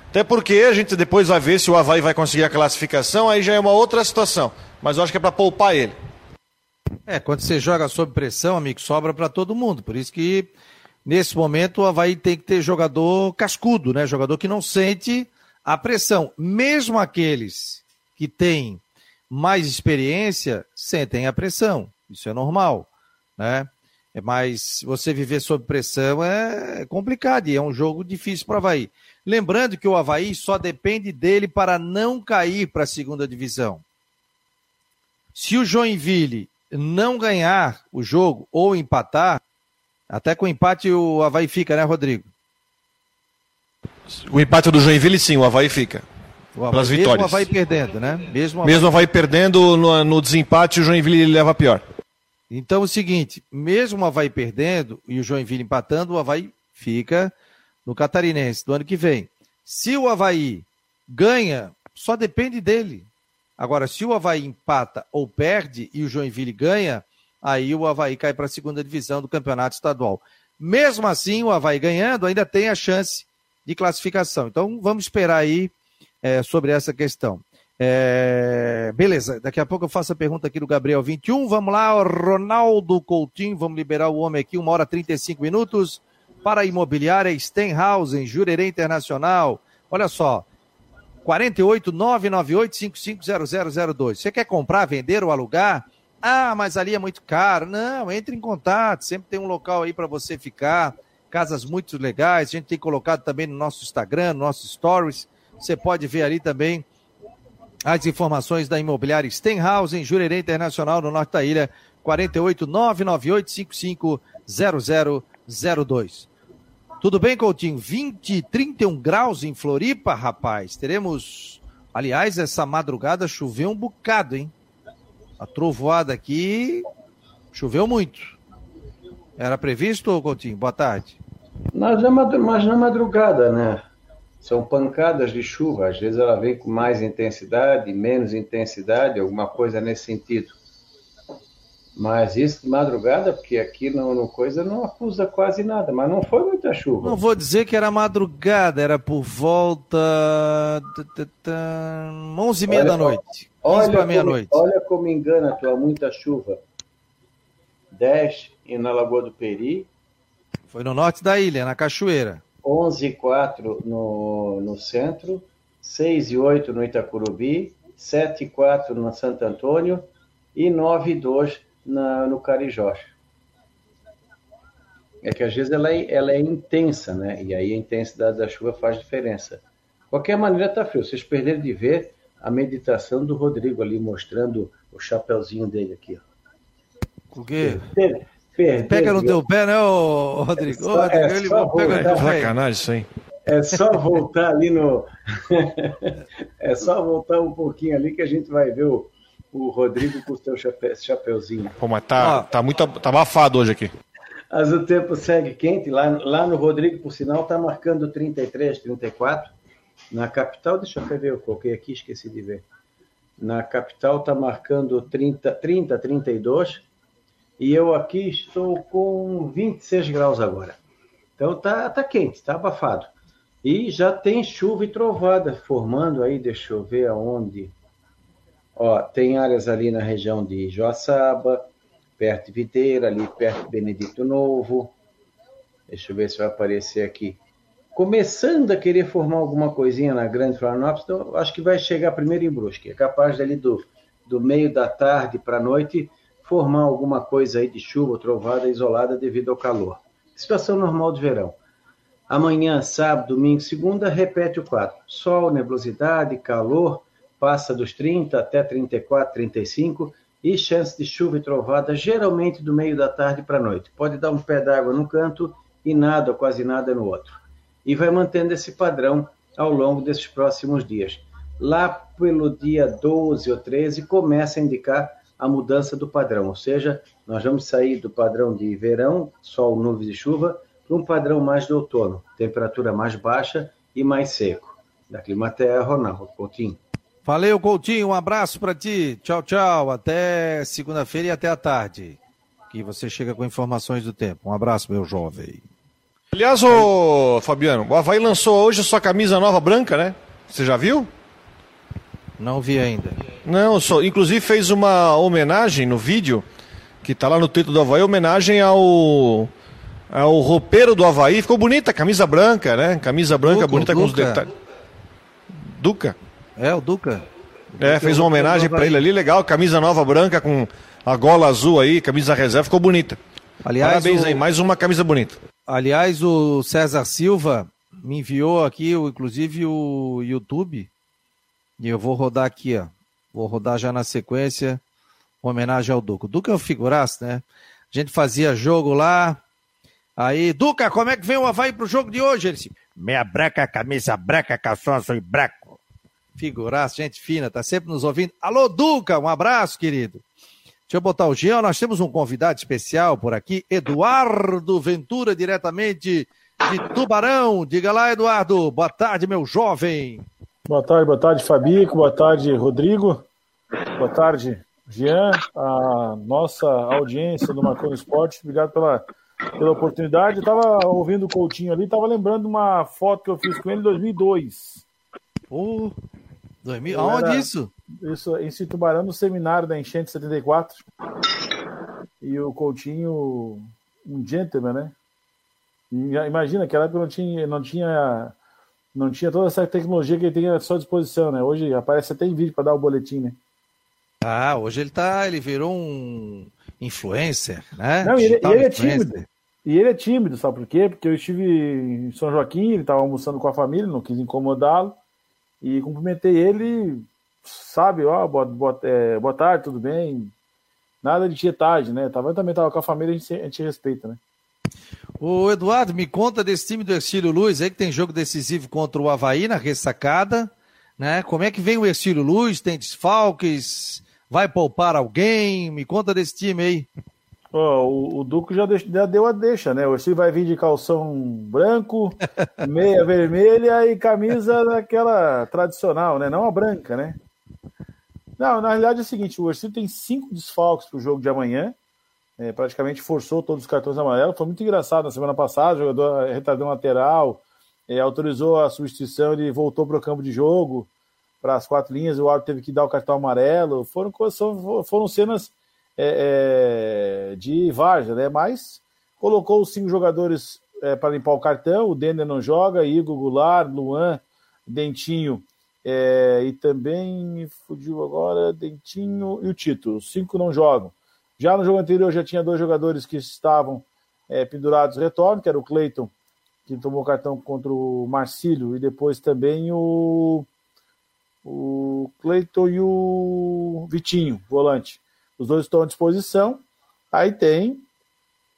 Até porque a gente depois vai ver se o Havaí vai conseguir a classificação, aí já é uma outra situação. Mas eu acho que é para poupar ele. É, quando você joga sob pressão, amigo, sobra para todo mundo. Por isso que, nesse momento, o Havaí tem que ter jogador cascudo, né? Jogador que não sente a pressão. Mesmo aqueles que têm mais experiência sentem a pressão. Isso é normal, né? É, mas você viver sob pressão é complicado e é um jogo difícil para o Havaí. Lembrando que o Havaí só depende dele para não cair para a segunda divisão. Se o Joinville não ganhar o jogo ou empatar, até com o empate o Havaí fica, né, Rodrigo? O empate do Joinville, sim, o Havaí fica. O Havaí, pelas vitórias. Mesmo o Havaí perdendo, né? Mesmo o Havaí, mesmo o Havaí perdendo, no, no desempate, o Joinville leva pior. Então é o seguinte, mesmo o Havaí perdendo e o Joinville empatando, o Havaí fica no Catarinense do ano que vem. Se o Havaí ganha, só depende dele. Agora, se o Havaí empata ou perde e o Joinville ganha, aí o Havaí cai para a segunda divisão do campeonato estadual. Mesmo assim, o Havaí ganhando ainda tem a chance de classificação. Então, vamos esperar aí é, sobre essa questão. É, beleza, daqui a pouco eu faço a pergunta aqui do Gabriel 21. Vamos lá, Ronaldo Coutinho, vamos liberar o homem aqui, uma hora e 35 minutos para a imobiliária Stenhausen, Jurerê Internacional. Olha só, 48 998 550002. Você quer comprar, vender ou alugar? Ah, mas ali é muito caro. Não, entre em contato, sempre tem um local aí para você ficar. Casas muito legais, a gente tem colocado também no nosso Instagram, no nosso Stories. Você pode ver ali também as informações da imobiliária Stenhouse em Jurerê Internacional, no norte da ilha, 48 998 550002. Tudo bem, Coutinho? 20, 31 graus em Floripa, rapaz. Teremos. Aliás, essa madrugada choveu um bocado, hein? A trovoada aqui choveu muito. Era previsto, Coutinho? Boa tarde. Mas na, mas na madrugada, né? São pancadas de chuva. Às vezes ela vem com mais intensidade, menos intensidade, alguma coisa nesse sentido. Mas isso de madrugada, porque aqui no, no coisa não acusa quase nada, mas não foi muita chuva. Não vou dizer que era madrugada, era por volta. 11 e meia da noite. Olha, meia-noite. Olha como engana tua muita chuva. 10 na Lagoa do Peri. Foi no norte da ilha, na Cachoeira. 11 e 4 no, no centro. 6 e 8 no Itacurubi, 7 e 4 no Santo Antônio e 9 e 2 na, no Carijó. É que às vezes ela é, ela é intensa, né? E aí a intensidade da chuva faz diferença. De qualquer maneira, tá frio. Vocês perderam de ver a meditação do Rodrigo ali, mostrando o chapeuzinho dele aqui. Ó. O quê? Pega no teu pé, né, ô, Rodrigo? É só, Rodrigo, é ele pega no Sacanagem isso aí. É só voltar ali no. é só voltar um pouquinho ali que a gente vai ver o, o Rodrigo com o seu chape... chapeuzinho. Pô, mas tá, tá muito tá abafado hoje aqui. Mas o tempo segue quente. Lá, lá no Rodrigo, por sinal, tá marcando 33, 34. Na capital, deixa eu ver, eu coloquei aqui, esqueci de ver. Na capital tá marcando 30, 30 32. E eu aqui estou com 26 graus agora. Então tá, tá quente, tá abafado. E já tem chuva e trovada formando aí, deixa eu ver aonde. Ó, tem áreas ali na região de Joaçaba, perto de Videira, ali perto de Benedito Novo. Deixa eu ver se vai aparecer aqui. Começando a querer formar alguma coisinha na Grande Florianópolis, então acho que vai chegar primeiro em Brusque. É capaz dali do, do meio da tarde para a noite formar alguma coisa aí de chuva, trovada isolada devido ao calor. Situação normal de verão. Amanhã, sábado, domingo, segunda, repete o quadro. Sol, nebulosidade, calor, passa dos 30 até 34, 35 e chance de chuva e trovada geralmente do meio da tarde para a noite. Pode dar um pé d'água num canto e nada, quase nada no outro. E vai mantendo esse padrão ao longo desses próximos dias. Lá pelo dia 12 ou 13 começa a indicar a mudança do padrão, ou seja, nós vamos sair do padrão de verão, sol, nuvens e chuva, para um padrão mais de outono, temperatura mais baixa e mais seco. Da Climaterra, Ronaldo Coutinho. Valeu, Coutinho. Um abraço para ti. Tchau, tchau. Até segunda-feira e até a tarde. Que você chega com informações do tempo. Um abraço, meu jovem. Aliás, ô Fabiano, o Havaí lançou hoje a sua camisa nova branca, né? Você já viu? Não vi ainda. Não, só, inclusive fez uma homenagem no vídeo, que tá lá no título do Havaí, homenagem ao é o roupeiro do Havaí. Ficou bonita, camisa branca, né? Camisa branca Duca, bonita com os detalhes. Duca? É, o Duca. É, fez uma homenagem para ele ali, legal. Camisa nova branca com a gola azul aí, camisa reserva, ficou bonita. Aliás, Parabéns o... aí, mais uma camisa bonita. Aliás, o César Silva me enviou aqui, inclusive, o YouTube. E eu vou rodar aqui, ó. Vou rodar já na sequência. Homenagem ao Duca. O Duca é um figuraço, né? A gente fazia jogo lá, Aí, Duca, como é que vem o Havaí pro jogo de hoje? Ele disse, meia branca, camisa branca, calção azul e branco. Figuraça, gente fina, tá sempre nos ouvindo. Alô, Duca, um abraço, querido. Deixa eu botar o Jean, nós temos um convidado especial por aqui, Eduardo Ventura, diretamente de Tubarão. Diga lá, Eduardo. Boa tarde, meu jovem. Boa tarde, boa tarde, Fabico. Boa tarde, Rodrigo. Boa tarde, Jean, a nossa audiência do Marconi Esporte. Obrigado pela pela oportunidade. Eu tava ouvindo o Coutinho ali, tava lembrando uma foto que eu fiz com ele em 2002. Uh, 2000, aonde isso? Isso, em Tubarão, no seminário da Enchente 74. E o Coutinho, um gentleman, né? E imagina, naquela época não tinha, não tinha, não tinha toda essa tecnologia que ele tem à sua disposição, né? Hoje aparece até em vídeo para dar o boletim, né? Ah, hoje ele tá, ele virou um influencer, né? Não, e ele, ele é tímido. E ele é tímido, sabe por quê? Porque eu estive em São Joaquim, ele estava almoçando com a família, não quis incomodá-lo, e cumprimentei ele, sabe, ó, boa, boa, é, boa tarde, tudo bem? Nada de tietagem, né? Eu também estava com a família, a gente, a gente respeita, né? O Eduardo, me conta desse time do Ercílio Luz aí que tem jogo decisivo contra o Havaí na ressacada, né? Como é que vem o Ercílio Luz? Tem desfalques? Vai poupar alguém? Me conta desse time aí. Oh, o, o Duco já, já, deu a deixa, né? O Ercílio vai vir de calção branco, meia vermelha e camisa daquela tradicional, né? Não a branca, né? Não, na realidade é o seguinte: o Ercílio tem cinco desfalques para o jogo de amanhã. É, praticamente forçou todos os cartões amarelos. Foi muito engraçado na semana passada. O jogador retardou lateral, é, autorizou a substituição, ele voltou para o campo de jogo para as quatro linhas, o árbitro teve que dar o cartão amarelo. Foram, foram cenas é, é, de Varja, né? Mas colocou os cinco jogadores é, para limpar o cartão. O Denner não joga, Igor Goulart, Luan, Dentinho É, e também fugiu agora, Dentinho e o Tito. Os cinco não jogam. Já no jogo anterior já tinha dois jogadores que estavam é, pendurados retorno, que era o Cleiton, que tomou cartão contra o Marcílio, e depois também o, o Cleiton e o Vitinho, volante. Os dois estão à disposição. Aí tem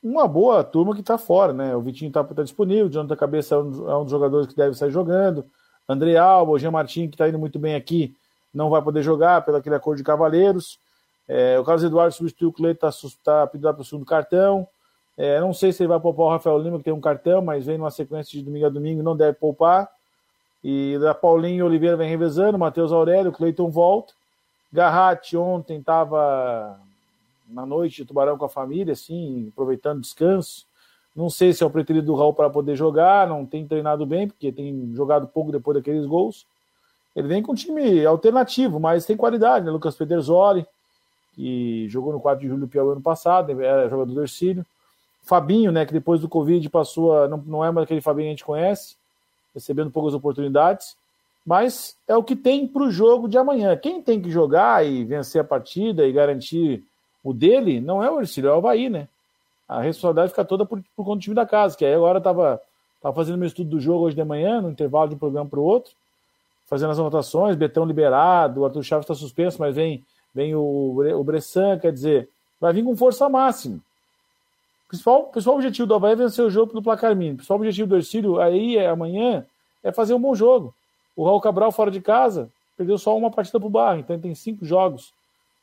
uma boa turma que está fora, né? O Vitinho está tá disponível, o Jonathan Cabeça é um, é um, dos jogadores que deve sair jogando. André Alba, o Jean Martin, que está indo muito bem aqui, não vai poder jogar pelo aquele acordo de cavaleiros. É, o Carlos Eduardo substituiu o Cleiton, está tá pedindo para o segundo cartão. É, não sei se ele vai poupar o Rafael Lima, que tem um cartão, mas vem numa sequência de domingo a domingo, não deve poupar. E da Paulinho e Oliveira vem revezando, Matheus Aurélio, Cleiton volta. Garratti ontem estava na noite de Tubarão com a família, assim, aproveitando descanso. Não sei se é o preferido do Raul para poder jogar, não tem treinado bem, porque tem jogado pouco depois daqueles gols. Ele vem com um time alternativo, mas tem qualidade, né? Lucas Pederzoli, que jogou no 4 de julho do Piauí ano passado, era jogador do Ercílio. Fabinho, né, que depois do Covid passou a, não, não é mais aquele Fabinho que a gente conhece, recebendo poucas oportunidades, mas é o que tem para o jogo de amanhã. Quem tem que jogar e vencer a partida e garantir o dele não é o Ercílio, é o Havaí, né? A responsabilidade fica toda por, por conta do time da casa, que aí agora estava tava fazendo meu estudo do jogo hoje de manhã, no intervalo de um programa para o outro, fazendo as anotações, Betão liberado, o Arthur Chaves está suspenso, mas vem, vem o, o Bressan, quer dizer, vai vir com força máxima. O principal, principal objetivo do Havaí é vencer o jogo pelo placar mínimo. O principal objetivo do Ercílio aí é, amanhã é fazer um bom jogo. O Raul Cabral fora de casa perdeu só uma partida para o Barra, então ele tem cinco jogos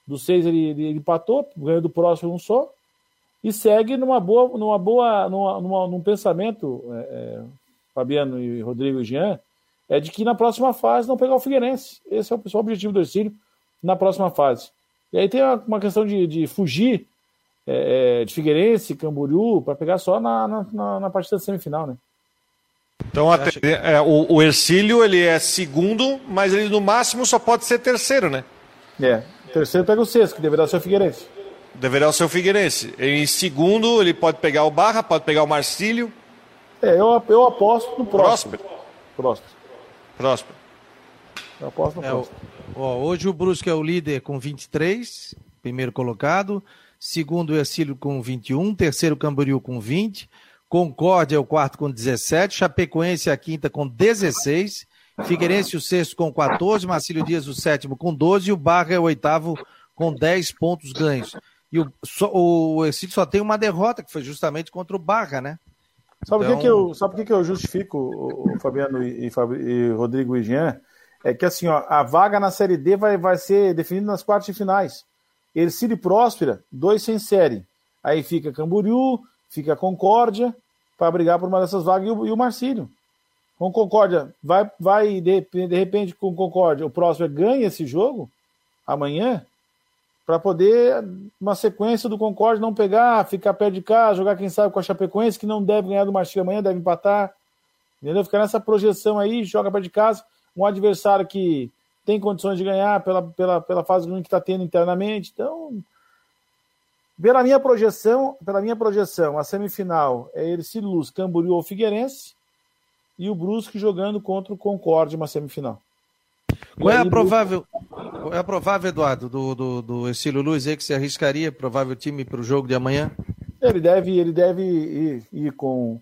dos seis ele, ele, ele empatou, ganhou do próximo um só, e segue numa boa, numa boa, numa, numa num pensamento, é, é, Fabiano e Rodrigo e Jean, é de que na próxima fase não pegar o Figueirense. Esse é o principal objetivo do Ercílio na próxima fase. E aí tem uma questão de, de fugir é, é de Figueirense, Camboriú, para pegar só na, na, na partida semifinal, né? Então até, é, o, o Ercílio ele é segundo, mas ele no máximo só pode ser terceiro, né? É, Terceiro pega o sexto, que deverá ser o Figueirense. Deverá ser o Figueirense. Em segundo, ele pode pegar o Barra, pode pegar o Marcílio. É, eu, eu aposto no próximo. Próspero. Próspero. Próspero. Eu aposto no é, próximo. Ó, hoje o Brusque é o líder com 23, primeiro colocado. Segundo, o Ercílio com 21. Terceiro, Camboriú com 20. Concórdia é o quarto com 17. Chapecoense é a quinta com 16. Figueirense o sexto com 14, Marcílio Dias o sétimo com 12 e o Barra é o oitavo com 10 pontos ganhos. E o, só, o só tem uma derrota, que foi justamente contra o Barra, né? Sabe então... por que, que eu, sabe por que, que eu justifico, o, Fabiano e, e, e, Rodrigo e Jean? É que assim, ó, a vaga na Série D vai, vai ser definida nas quartas de finais. Ercílio e Próspera, dois sem série. Aí fica Camboriú, fica Concórdia, para brigar por uma dessas vagas, e o, e o Marcílio com Concórdia, vai, vai de, de repente com Concórdia, o próximo ganha esse jogo amanhã, para poder, uma sequência do Concórdia não pegar, ficar perto de casa, jogar quem sabe com a Chapecoense, que não deve ganhar do Marcelo amanhã, deve empatar. Entendeu? Ficar nessa projeção aí, joga perto de casa, um adversário que tem condições de ganhar pela, pela, pela fase ruim que está tendo internamente. Então, pela minha projeção, pela minha projeção, a semifinal é Ercílio Luz, Camboriú ou Figueirense e o Brusque jogando contra o Concorde uma semifinal. Qual é a provável, qual é a provável, Eduardo, do, do, do Exílio Luiz aí que se arriscaria, provável time para o jogo de amanhã? Ele deve, ele deve ir, ir com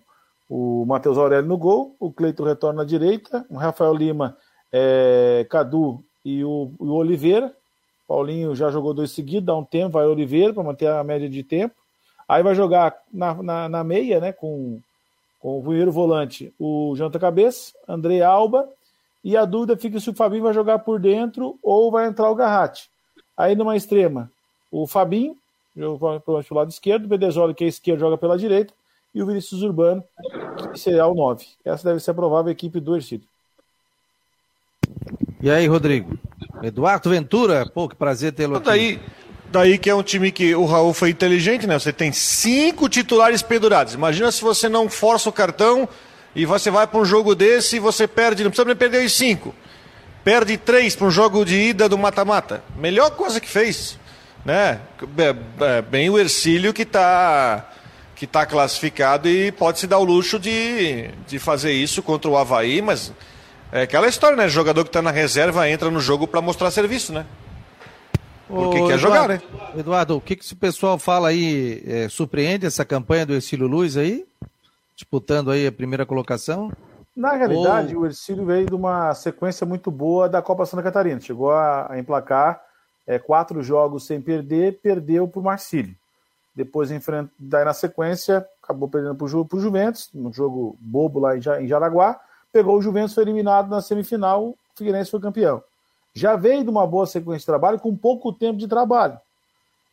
o Matheus Aurélio no gol, o Cleito retorna à direita, o Rafael Lima, é, Cadu e o, o, Oliveira. Paulinho já jogou dois seguidos, dá um tempo, vai Oliveira para manter a média de tempo. Aí vai jogar na, na, na meia, né, com com o primeiro volante, o Janta Cabeça, André Alba, e a dúvida fica se o Fabinho vai jogar por dentro ou vai entrar o Garratti. Aí numa extrema, o Fabinho, joga pelo lado esquerdo, o Bedezoli, que é esquerdo, joga pela direita, e o Vinícius Urbano, que será o 9. Essa deve ser a provável equipe do Ercílio. E aí, Rodrigo? Eduardo Ventura, pô, que prazer tê-lo aqui. Daí, Daí que é um time que o Raul foi inteligente, né? Você tem cinco titulares pendurados. Imagina se você não força o cartão e você vai para um jogo desse e você perde, não precisa nem perder os cinco. Perde três para um jogo de ida do mata-mata. Melhor coisa que fez. Né? Bem o Ercílio que está que tá classificado e pode se dar o luxo de, de fazer isso contra o Havaí, mas É aquela história, né? Jogador que está na reserva entra no jogo para mostrar serviço, né? Porque Ô, quer Eduardo, jogar, né? Eduardo, o que, que esse pessoal fala aí? É, surpreende essa campanha do Ercílio Luz aí? Disputando aí a primeira colocação? Na realidade, Ou... o Ercílio veio de uma sequência muito boa da Copa Santa Catarina. Chegou a, a emplacar é, quatro jogos sem perder, perdeu para o Marcílio. Depois, enfrenta, daí na sequência, acabou perdendo para o Ju, Juventus, num jogo bobo lá em, em Jaraguá. Pegou o Juventus, foi eliminado na semifinal, o Figueirense foi campeão. Já veio de uma boa sequência de trabalho com pouco tempo de trabalho.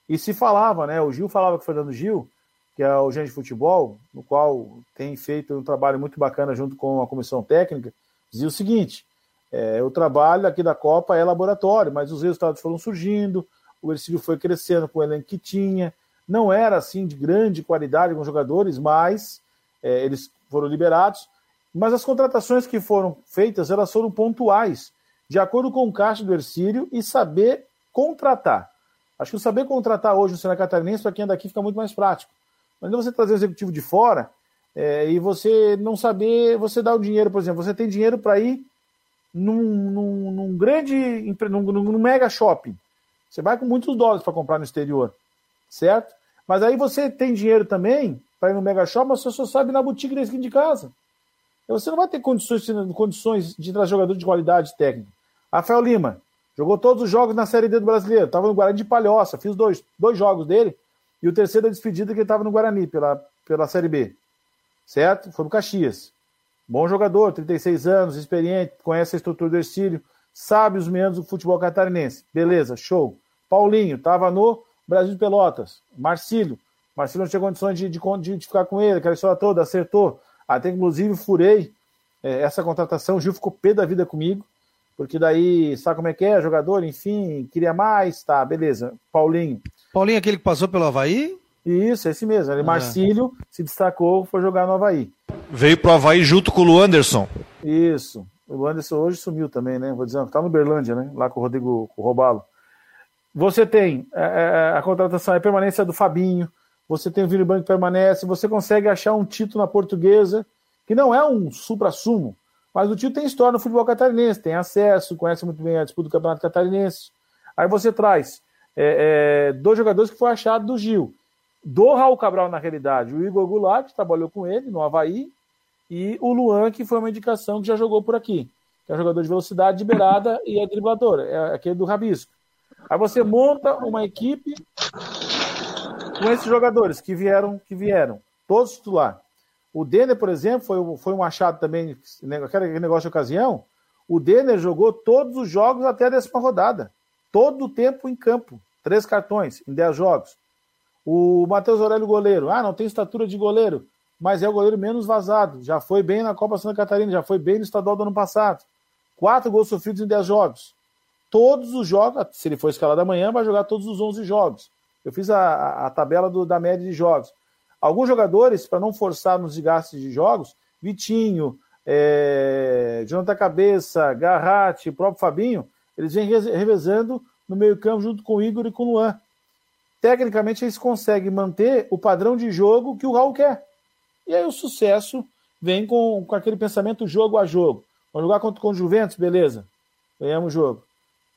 E se falava, né? O Gil falava que o Fernando Gil, que é o gerente de futebol, no qual tem feito um trabalho muito bacana junto com a comissão técnica, dizia o seguinte: é, o trabalho aqui da Copa é laboratório, mas os resultados foram surgindo, o Ercílio foi crescendo com o elenco que tinha, não era assim de grande qualidade com os jogadores, mas é, eles foram liberados. Mas as contratações que foram feitas, elas foram pontuais, de acordo com o caixa do Ercílio e saber contratar. Acho que o saber contratar hoje no Senado Catarinense, para quem é daqui, fica muito mais prático. Mas você trazer um executivo de fora é, e você não saber, você dá o dinheiro, por exemplo, você tem dinheiro para ir num, num, num grande, num, num, mega shopping. Você vai com muitos dólares para comprar no exterior certo? Mas aí você tem dinheiro também para ir no Mega Shop, mas você só sabe na boutique da esquina de casa. Então você não vai ter condições, condições de trazer jogador de qualidade técnica. Rafael Lima jogou todos os jogos na Série D do Brasileiro, estava no Guarani de Palhoça, fiz dois, dois jogos dele, e o terceiro da despedida que ele estava no Guarani pela, pela Série B. Certo? Foi no Caxias. Bom jogador, 36 anos, experiente, conhece a estrutura do Ercílio, sabe os meandros do futebol catarinense. Beleza, show. Paulinho, estava no Brasil de Pelotas, Marcílio. Marcílio não tinha condições de, de, de ficar com ele, aquela história toda, acertou. Até inclusive furei é, essa contratação, o Gil ficou pé da vida comigo, porque daí, sabe como é que é? Jogador, enfim, queria mais, tá, beleza. Paulinho. Paulinho, aquele que passou pelo Havaí? Isso, esse mesmo. Ele, ah. Marcílio se destacou, foi jogar no Havaí. Veio pro Havaí junto com o Luanderson. Isso. O Anderson hoje sumiu também, né? Vou dizer, tá no Berlândia, né? Lá com o Rodrigo com o Robalo. Você tem a, é, é, é, a contratação, a permanência do Fabinho, você tem o Vini Branco que permanece, você consegue achar um título na portuguesa, que não é um supra-sumo, mas o título tem história no futebol catarinense, tem acesso, conhece muito bem a disputa do Campeonato Catarinense. Aí você traz é, é, dois jogadores que foi achado do Gil. Do Raul Cabral, na realidade, o Igor Goulart, que trabalhou com ele no Havaí, e o Luan, que foi uma indicação que já jogou por aqui, que é um jogador de velocidade, de beirada e é driblador, é aquele do Rabisco. Aí você monta uma equipe com esses jogadores que vieram, que vieram, todos titular. O Denner, por exemplo, foi, foi um achado também, aquele negócio de ocasião. O Denner jogou todos os jogos até a décima rodada. Todo o tempo em campo. Três cartões em dez jogos. O Matheus Aurélio, goleiro. Ah, não tem estatura de goleiro, mas é o goleiro menos vazado. Já foi bem na Copa Santa Catarina, já foi bem no estadual do ano passado. Quatro gols sofridos em dez jogos todos os jogos. Se ele for escalado amanhã, vai jogar todos os 11 jogos. Eu fiz a, a tabela do, da média de jogos. Alguns jogadores, para não forçar nos desgastes de jogos, Vitinho, é, Jonathan Cabeça, Garratti, próprio Fabinho, eles vêm revezando no meio-campo junto com o Igor e com o Luan. Tecnicamente, eles conseguem manter o padrão de jogo que o Raul quer. E aí o sucesso vem com, com aquele pensamento jogo a jogo. Vamos jogar contra, o Juventus, beleza. Ganhamos o jogo.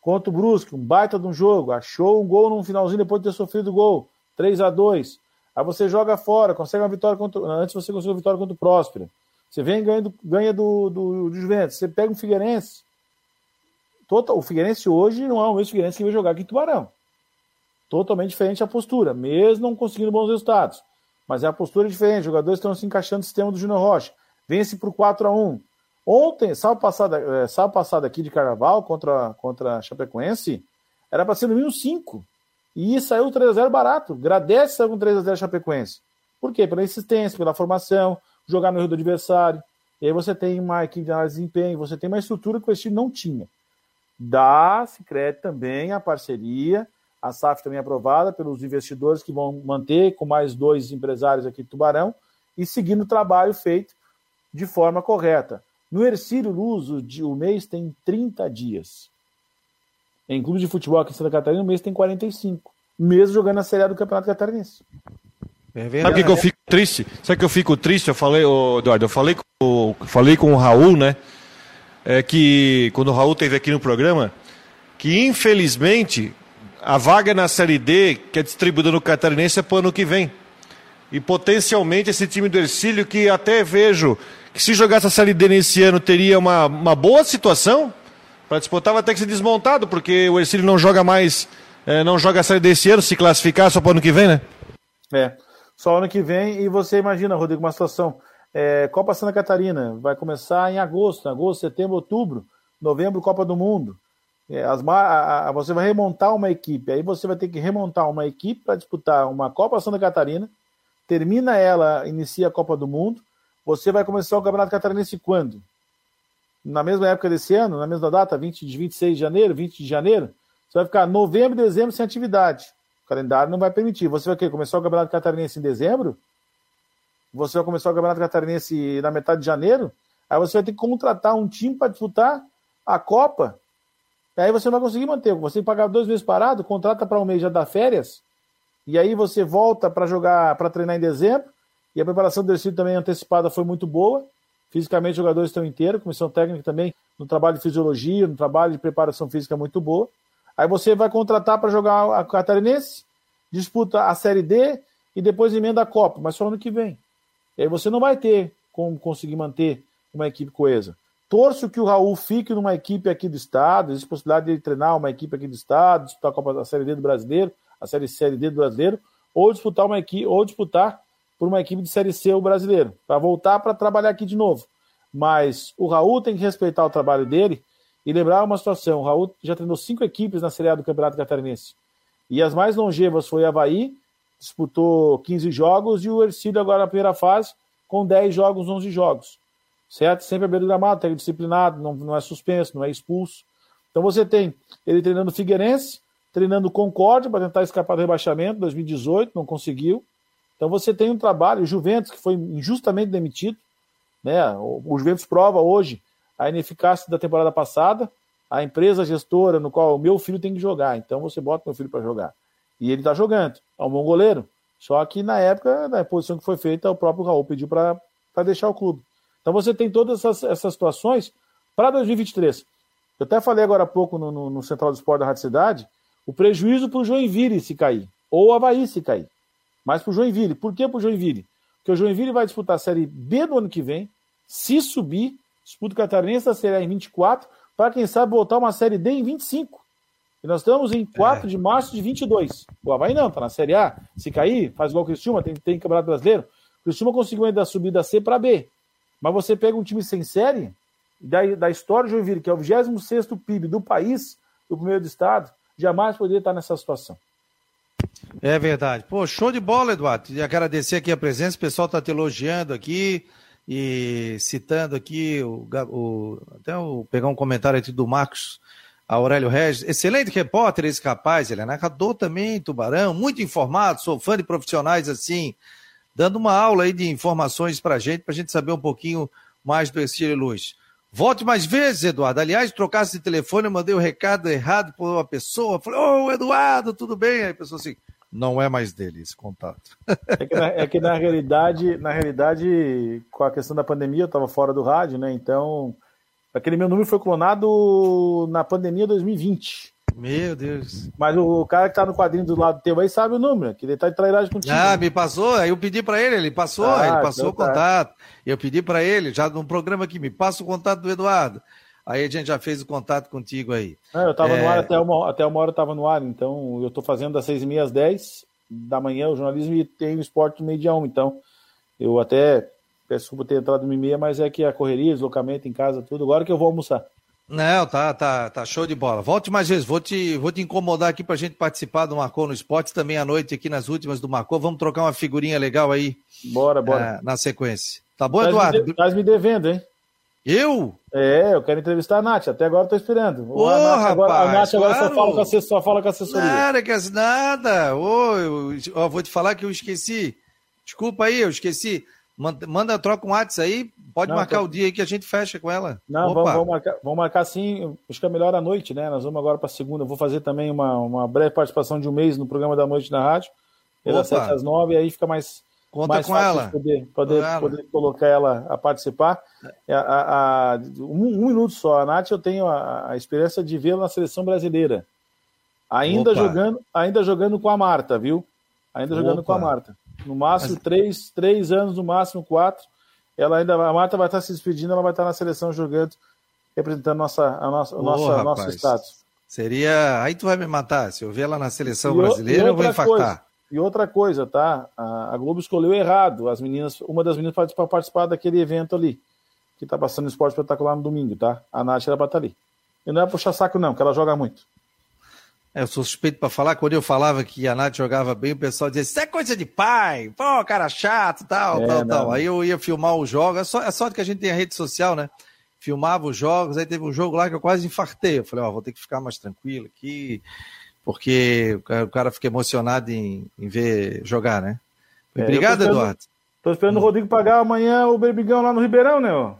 Contra o Brusque, um baita de um jogo, achou um gol no finalzinho depois de ter sofrido o gol, 3 a 2 Aí você joga fora, consegue uma vitória contra. Antes você conseguiu uma vitória contra o Próspera. Você vem ganhando, ganha do, do, do Juventus. Você pega um Figueirense. Total, o Figueirense hoje não é o mesmo Figueirense que veio jogar aqui em Tubarão. Totalmente diferente a postura, mesmo não conseguindo bons resultados. Mas é a postura diferente. Os jogadores estão se encaixando no sistema do Júnior Rocha. Vence por 4 a 1 Ontem, sábado passado, é, sábado passado aqui de Carnaval contra, contra a Chapecoense, era para ser no mínimo 5. E saiu 3x0 barato. Agradece sair com 3x0 Chapecoense. Por quê? Pela insistência, pela formação, jogar no rio do adversário. E aí você tem uma equipe de análise de desempenho, você tem uma estrutura que o time não tinha. Dá-se crédito também a parceria, a SAF também aprovada pelos investidores que vão manter com mais dois empresários aqui de Tubarão e seguindo o trabalho feito de forma correta. No Ercílio Luz, o, o mês tem 30 dias. Em clube de futebol aqui em Santa Catarina, o mês tem 45. Mesmo jogando a Série A do Campeonato Catarinense. É Sabe o que, que, eu fico triste? Sabe que eu fico triste? Eu falei, oh, Eduardo, eu falei com, falei com o Raul, né? é que, quando o Raul esteve aqui no programa, que infelizmente a vaga na Série D, que é distribuída no Catarinense, é para o ano que vem. E potencialmente esse time do Ercílio, que até vejo que se jogasse a Série D nesse ano teria uma, uma boa situação para disputar, vai ter que ser desmontado, porque o Ercílio não joga mais, é, não joga a Série D esse ano, se classificar só para o ano que vem, né? É, só ano que vem. E você imagina, Rodrigo, uma situação. É, Copa Santa Catarina vai começar em agosto, agosto, setembro, outubro, novembro, Copa do Mundo. É, as, a, a, você vai remontar uma equipe, aí você vai ter que remontar uma equipe para disputar uma Copa Santa Catarina, termina ela, inicia a Copa do Mundo. Você vai começar o Campeonato Catarinense quando? Na mesma época desse ano, na mesma data, 20, 26 de janeiro, 20 de janeiro? Você vai ficar novembro e dezembro sem atividade. O calendário não vai permitir. Você vai querer começar o Campeonato Catarinense em dezembro? Você vai começar o Campeonato Catarinense na metade de janeiro? Aí você vai ter que contratar um time para disputar a Copa. E aí você não vai conseguir manter. Você pagar dois meses parado, contrata para um mês já dá férias. E aí você volta para jogar, para treinar em dezembro. E a preparação do Ercílio também antecipada foi muito boa. Fisicamente, os jogadores estão inteiros. Comissão técnica também, no trabalho de fisiologia, no trabalho de preparação física muito boa. Aí você vai contratar para jogar a Catarinense, disputa a Série D e depois emenda a Copa, mas só ano que vem. E aí você não vai ter como conseguir manter uma equipe coesa. Torço que o Raul fique numa equipe aqui do estado, existe possibilidade de ele treinar uma equipe aqui do estado, disputar a Copa a Série D do Brasileiro, a Série Série D do Brasileiro, ou disputar uma equipe, ou disputar por uma equipe de Série C o brasileiro, para voltar para trabalhar aqui de novo. Mas o Raul tem que respeitar o trabalho dele e lembrar uma situação: o Raul já treinou cinco equipes na Série A do Campeonato Catarinense. E as mais longevas foi Havaí, disputou 15 jogos, e o Ercílio agora na primeira fase, com 10 jogos, 11 jogos. Certo? Sempre a beira do gramado, tem disciplinado, não, não é suspenso, não é expulso. Então você tem ele treinando Figueirense, treinando Concórdia para tentar escapar do rebaixamento, 2018, não conseguiu. Então você tem um trabalho, o Juventus, que foi injustamente demitido, né? O Juventus prova hoje a ineficácia da temporada passada, a empresa gestora no qual o meu filho tem que jogar. Então você bota meu filho para jogar. E ele está jogando. É um bom goleiro. Só que na época, na posição que foi feita, o próprio Raul pediu para deixar o clube. Então você tem todas essas, essas situações para 2023. Eu até falei agora há pouco no, no, no Central do Esporte da Rádio Cidade, o prejuízo para o Joinville se cair, ou o Havaí se cair. Mas para o Joinville. Por que para o Joinville? Porque o Joinville vai disputar a Série B do ano que vem, se subir, disputa o Catarinense da Série A em 24, para quem sabe voltar uma Série D em 25. E nós estamos em 4 é. de março de 22. O Havaí não, está na Série A. Se cair, faz igual o Cristiúma, tem, tem Campeonato Brasileiro. O Cristiúma conseguiu ainda subir da C para B. Mas você pega um time sem série, da, da história de Joinville, que é o 26 PIB do país, do primeiro do estado, jamais poderia estar nessa situação. É verdade. Pô, show de bola, Eduardo. E agradecer aqui a presença, o pessoal está te elogiando aqui e citando aqui o, o até o, pegar um comentário aqui do Marcos Aurélio Regis, excelente repórter esse rapaz, ele é narrador também, Tubarão, muito informado, sou fã de profissionais assim, dando uma aula aí de informações pra gente, pra gente saber um pouquinho mais do Estilo Luz. Volte mais vezes, Eduardo. Aliás, trocasse de telefone, eu mandei o um recado errado para uma pessoa. Falei, ô, oh, Eduardo, tudo bem? Aí a pessoa assim, não é mais dele esse contato. É que, na, é que na realidade, na realidade, com a questão da pandemia, eu estava fora do rádio, né? Então, aquele meu número foi clonado na pandemia 2020. Meu Deus. Mas o cara que tá no quadrinho do lado teu aí sabe o número, que ele tá de trairagem contigo. Ah, né? me passou, aí eu pedi para ele, ele passou, ah, ele passou então o tá. contato. Eu pedi para ele, já num programa aqui, me passa o contato do Eduardo. Aí a gente já fez o contato contigo aí. É, eu estava é... no ar até uma, até uma hora eu estava no ar, então eu estou fazendo das seis e meia às dez da manhã o jornalismo e tem o esporte meio dia um, então eu até peço desculpa ter entrado no meia, mas é que a correria, deslocamento em casa, tudo, agora que eu vou almoçar. Não, tá, tá, tá show de bola. Volte mais vezes, vou te, vou te incomodar aqui pra gente participar do Marcou no Esporte também à noite aqui nas últimas do Marcou. Vamos trocar uma figurinha legal aí. Bora, bora. Uh, na sequência. Tá bom, Eduardo? Estás me devendo, hein? Eu? É, eu quero entrevistar a Nath, até agora eu tô esperando. Ô, a Nath, agora, a Nath agora claro. só, fala com a, só fala com a assessoria. Nada, que nada. Ô, eu, ó, vou te falar que eu esqueci. Desculpa aí, eu esqueci. Manda, manda troca um WhatsApp aí, pode não, marcar tô... o dia aí que a gente fecha com ela. Não, vamos, vamos, marcar, vamos marcar sim, acho que é melhor à noite, né? Nós vamos agora para segunda. Eu vou fazer também uma, uma breve participação de um mês no programa da noite na rádio, das 7 às 9, aí fica mais Conta mais com fácil ela. de Poder, poder, ela. poder colocar ela a participar. É, a- a- a- um, um minuto só. A Nath, eu tenho a, a experiência de vê-la na seleção brasileira. Ainda Opa. jogando, ainda jogando com a Marta, viu? Ainda jogando com a Opa. Marta. No máximo, Mas- três, três anos, no máximo quatro. Ela ainda, a Marta vai estar se despedindo, ela vai estar na seleção jogando, representando nossa, a nossa, o Ô, nosso, nosso status. Seria. Aí tu vai me matar. Se eu ver ela na seleção E o- brasileira, e eu vou infartar. coisa, e outra coisa, tá? A, a Globo escolheu errado. As meninas, uma das meninas para participar daquele evento ali, que tá passando esporte espetacular no domingo, tá? A Nath era para estar ali. E não é puxar saco, não, que ela joga muito. É, eu sou suspeito pra falar. Quando eu falava que a Nath jogava bem, o pessoal dizia: Isso é coisa de pai, pô, cara chato, tal, É, tal, não. tal. Aí eu ia filmar os jogos. É só, é sorte que a gente tem a rede social, né? Filmava os jogos. Aí teve um jogo lá que eu quase infartei. Eu falei: Ó, vou ter que ficar mais tranquilo aqui, porque o cara, fica emocionado em, em ver jogar, né? É, Obrigado, tô esperando- Eduardo. Tô esperando o Rodrigo pagar amanhã o berbigão lá no Ribeirão, né? ó?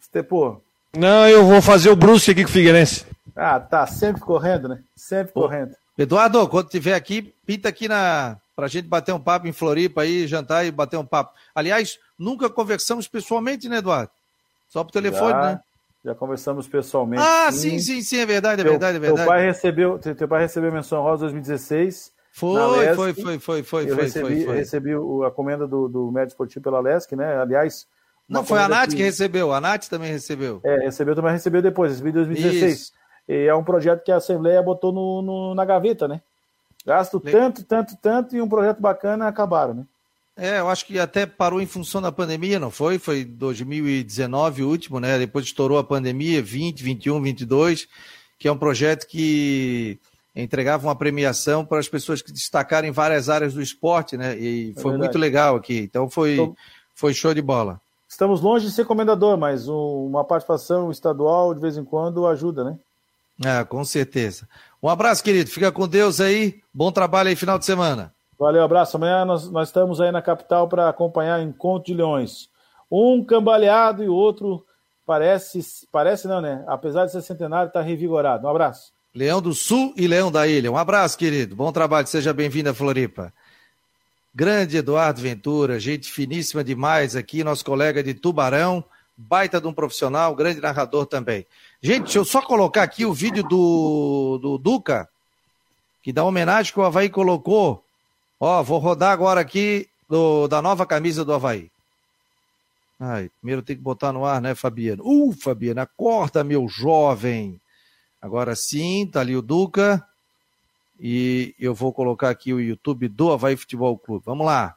Estepô. Não, eu vou fazer o Brusque aqui com o Figueirense. Ah, tá sempre correndo, né? Sempre correndo. Eduardo, quando tiver aqui, pinta aqui na pra gente bater um papo em Floripa aí, jantar e bater um papo. Aliás, nunca conversamos pessoalmente, né, Eduardo? Só por telefone, já, né? Já conversamos pessoalmente. Ah, sim, sim, sim, é verdade, é Teu- verdade, é Teu verdade. pai recebeu, teu teu pai recebeu menção rosa 2016. na Foi, Lesc. foi, foi, foi, foi, eu foi, recebi, foi, foi. recebi a comenda do, do médio esportivo pela Lesc, né? Aliás. Não, foi a Nath que recebeu, a Nath também recebeu. É, recebeu, também recebeu depois, recebi em 2016. Isso. E é um projeto que a Assembleia botou no, no- na gaveta, né? Gasto tanto, tanto, tanto, e um projeto bacana acabaram, né? É, eu acho que até parou em função da pandemia, não foi? Foi 2019 o último, né? Depois estourou a pandemia, 20, 21, 22, que é um projeto que entregava uma premiação para as pessoas que destacaram em várias áreas do esporte, né? E foi verdade. muito legal aqui. Então foi, Então- foi show de bola. Estamos longe de ser comendador, mas um- uma participação estadual de vez em quando ajuda, né? Ah, com certeza. Um abraço, querido. Fica com Deus aí. Bom trabalho aí, final de semana. Valeu, abraço. Amanhã nós, nós estamos aí na capital para acompanhar Encontro de Leões. Um cambaleado e o outro parece, parece não, né? Apesar de ser centenário, está revigorado. Um abraço. Leão do Sul e Leão da Ilha. Um abraço, querido. Bom trabalho. Seja bem-vindo a Floripa. Grande Eduardo Ventura, gente finíssima demais aqui, nosso colega de Tubarão, baita de um profissional, grande narrador também. Gente, deixa eu só colocar aqui o vídeo do, do Duca, que dá homenagem que o Havaí colocou. Ó, vou rodar agora aqui do, da nova camisa do Havaí. Ai, primeiro tem que botar no ar, né, Fabiano? Uh, Fabiano, acorda, meu jovem. Agora sim, tá ali o Duca. E eu vou colocar aqui o YouTube do Havaí Futebol Clube. Vamos lá.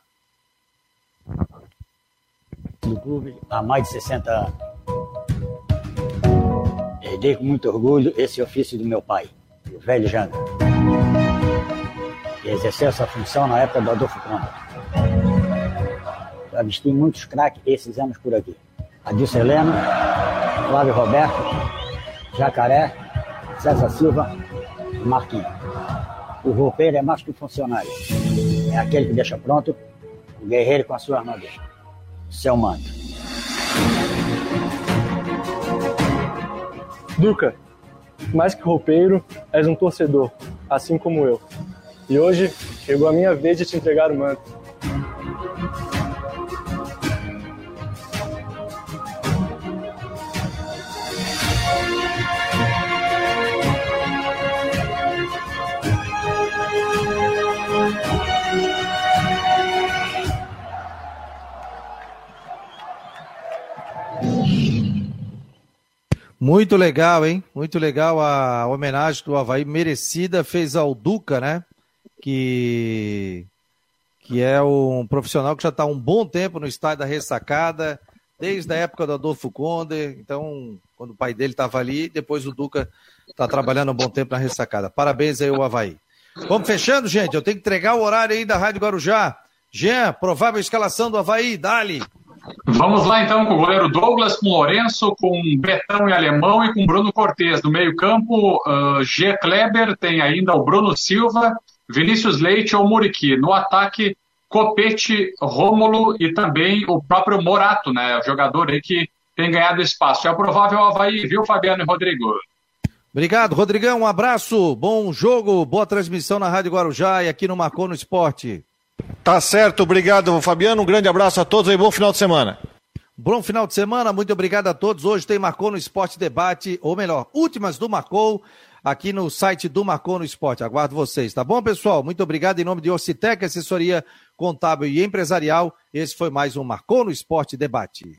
do clube há mais de 60 anos. Herdei com muito orgulho esse ofício do meu pai, o velho Janga, que exerceu essa função na época do Adolfo Conde. Já muitos craques esses anos por aqui. Adilson Heleno, Flávio Roberto, Jacaré, César Silva e Marquinhos. O roupeiro é mais que um funcionário. É aquele que deixa pronto o guerreiro com a sua armadura seu manto. Duca, mais que roupeiro, és um torcedor, assim como eu. E hoje chegou a minha vez de te entregar o manto. Muito legal, hein? Muito legal a homenagem do Havaí, merecida, fez ao Duca, né? Que, que é um profissional que já está um bom tempo no estádio da ressacada, desde a época do Adolfo Conde. Então, quando o pai dele estava ali, depois o Duca está trabalhando um bom tempo na ressacada. Parabéns aí, o Havaí. Vamos fechando, gente. Eu tenho que entregar o horário aí da Rádio Guarujá. Jean, provável escalação do Havaí, dali. Vamos lá então com o goleiro Douglas, com Lourenço, com Betão e Alemão e com Bruno Cortes. No meio-campo, uh, G. Kleber, tem ainda o Bruno Silva, Vinícius Leite ou Muriqui. No ataque, Copete, Rômulo e também o próprio Morato, né? Jogador aí que tem ganhado espaço. É o provável Havaí, viu, Fabiano e Rodrigo? Obrigado, Rodrigão. Um abraço, bom jogo, boa transmissão na Rádio Guarujá e aqui no Marcou no Esporte. Tá certo, obrigado, Fabiano. Um grande abraço a todos e bom final de semana. Bom final de semana, muito obrigado a todos. Hoje tem Marcou no Esporte Debate, ou melhor, últimas do Marcou, aqui no site do Marcou no Esporte. Aguardo vocês, tá bom, pessoal? Muito obrigado em nome de Ocitec, assessoria contábil e empresarial. Esse foi mais um Marcou no Esporte Debate.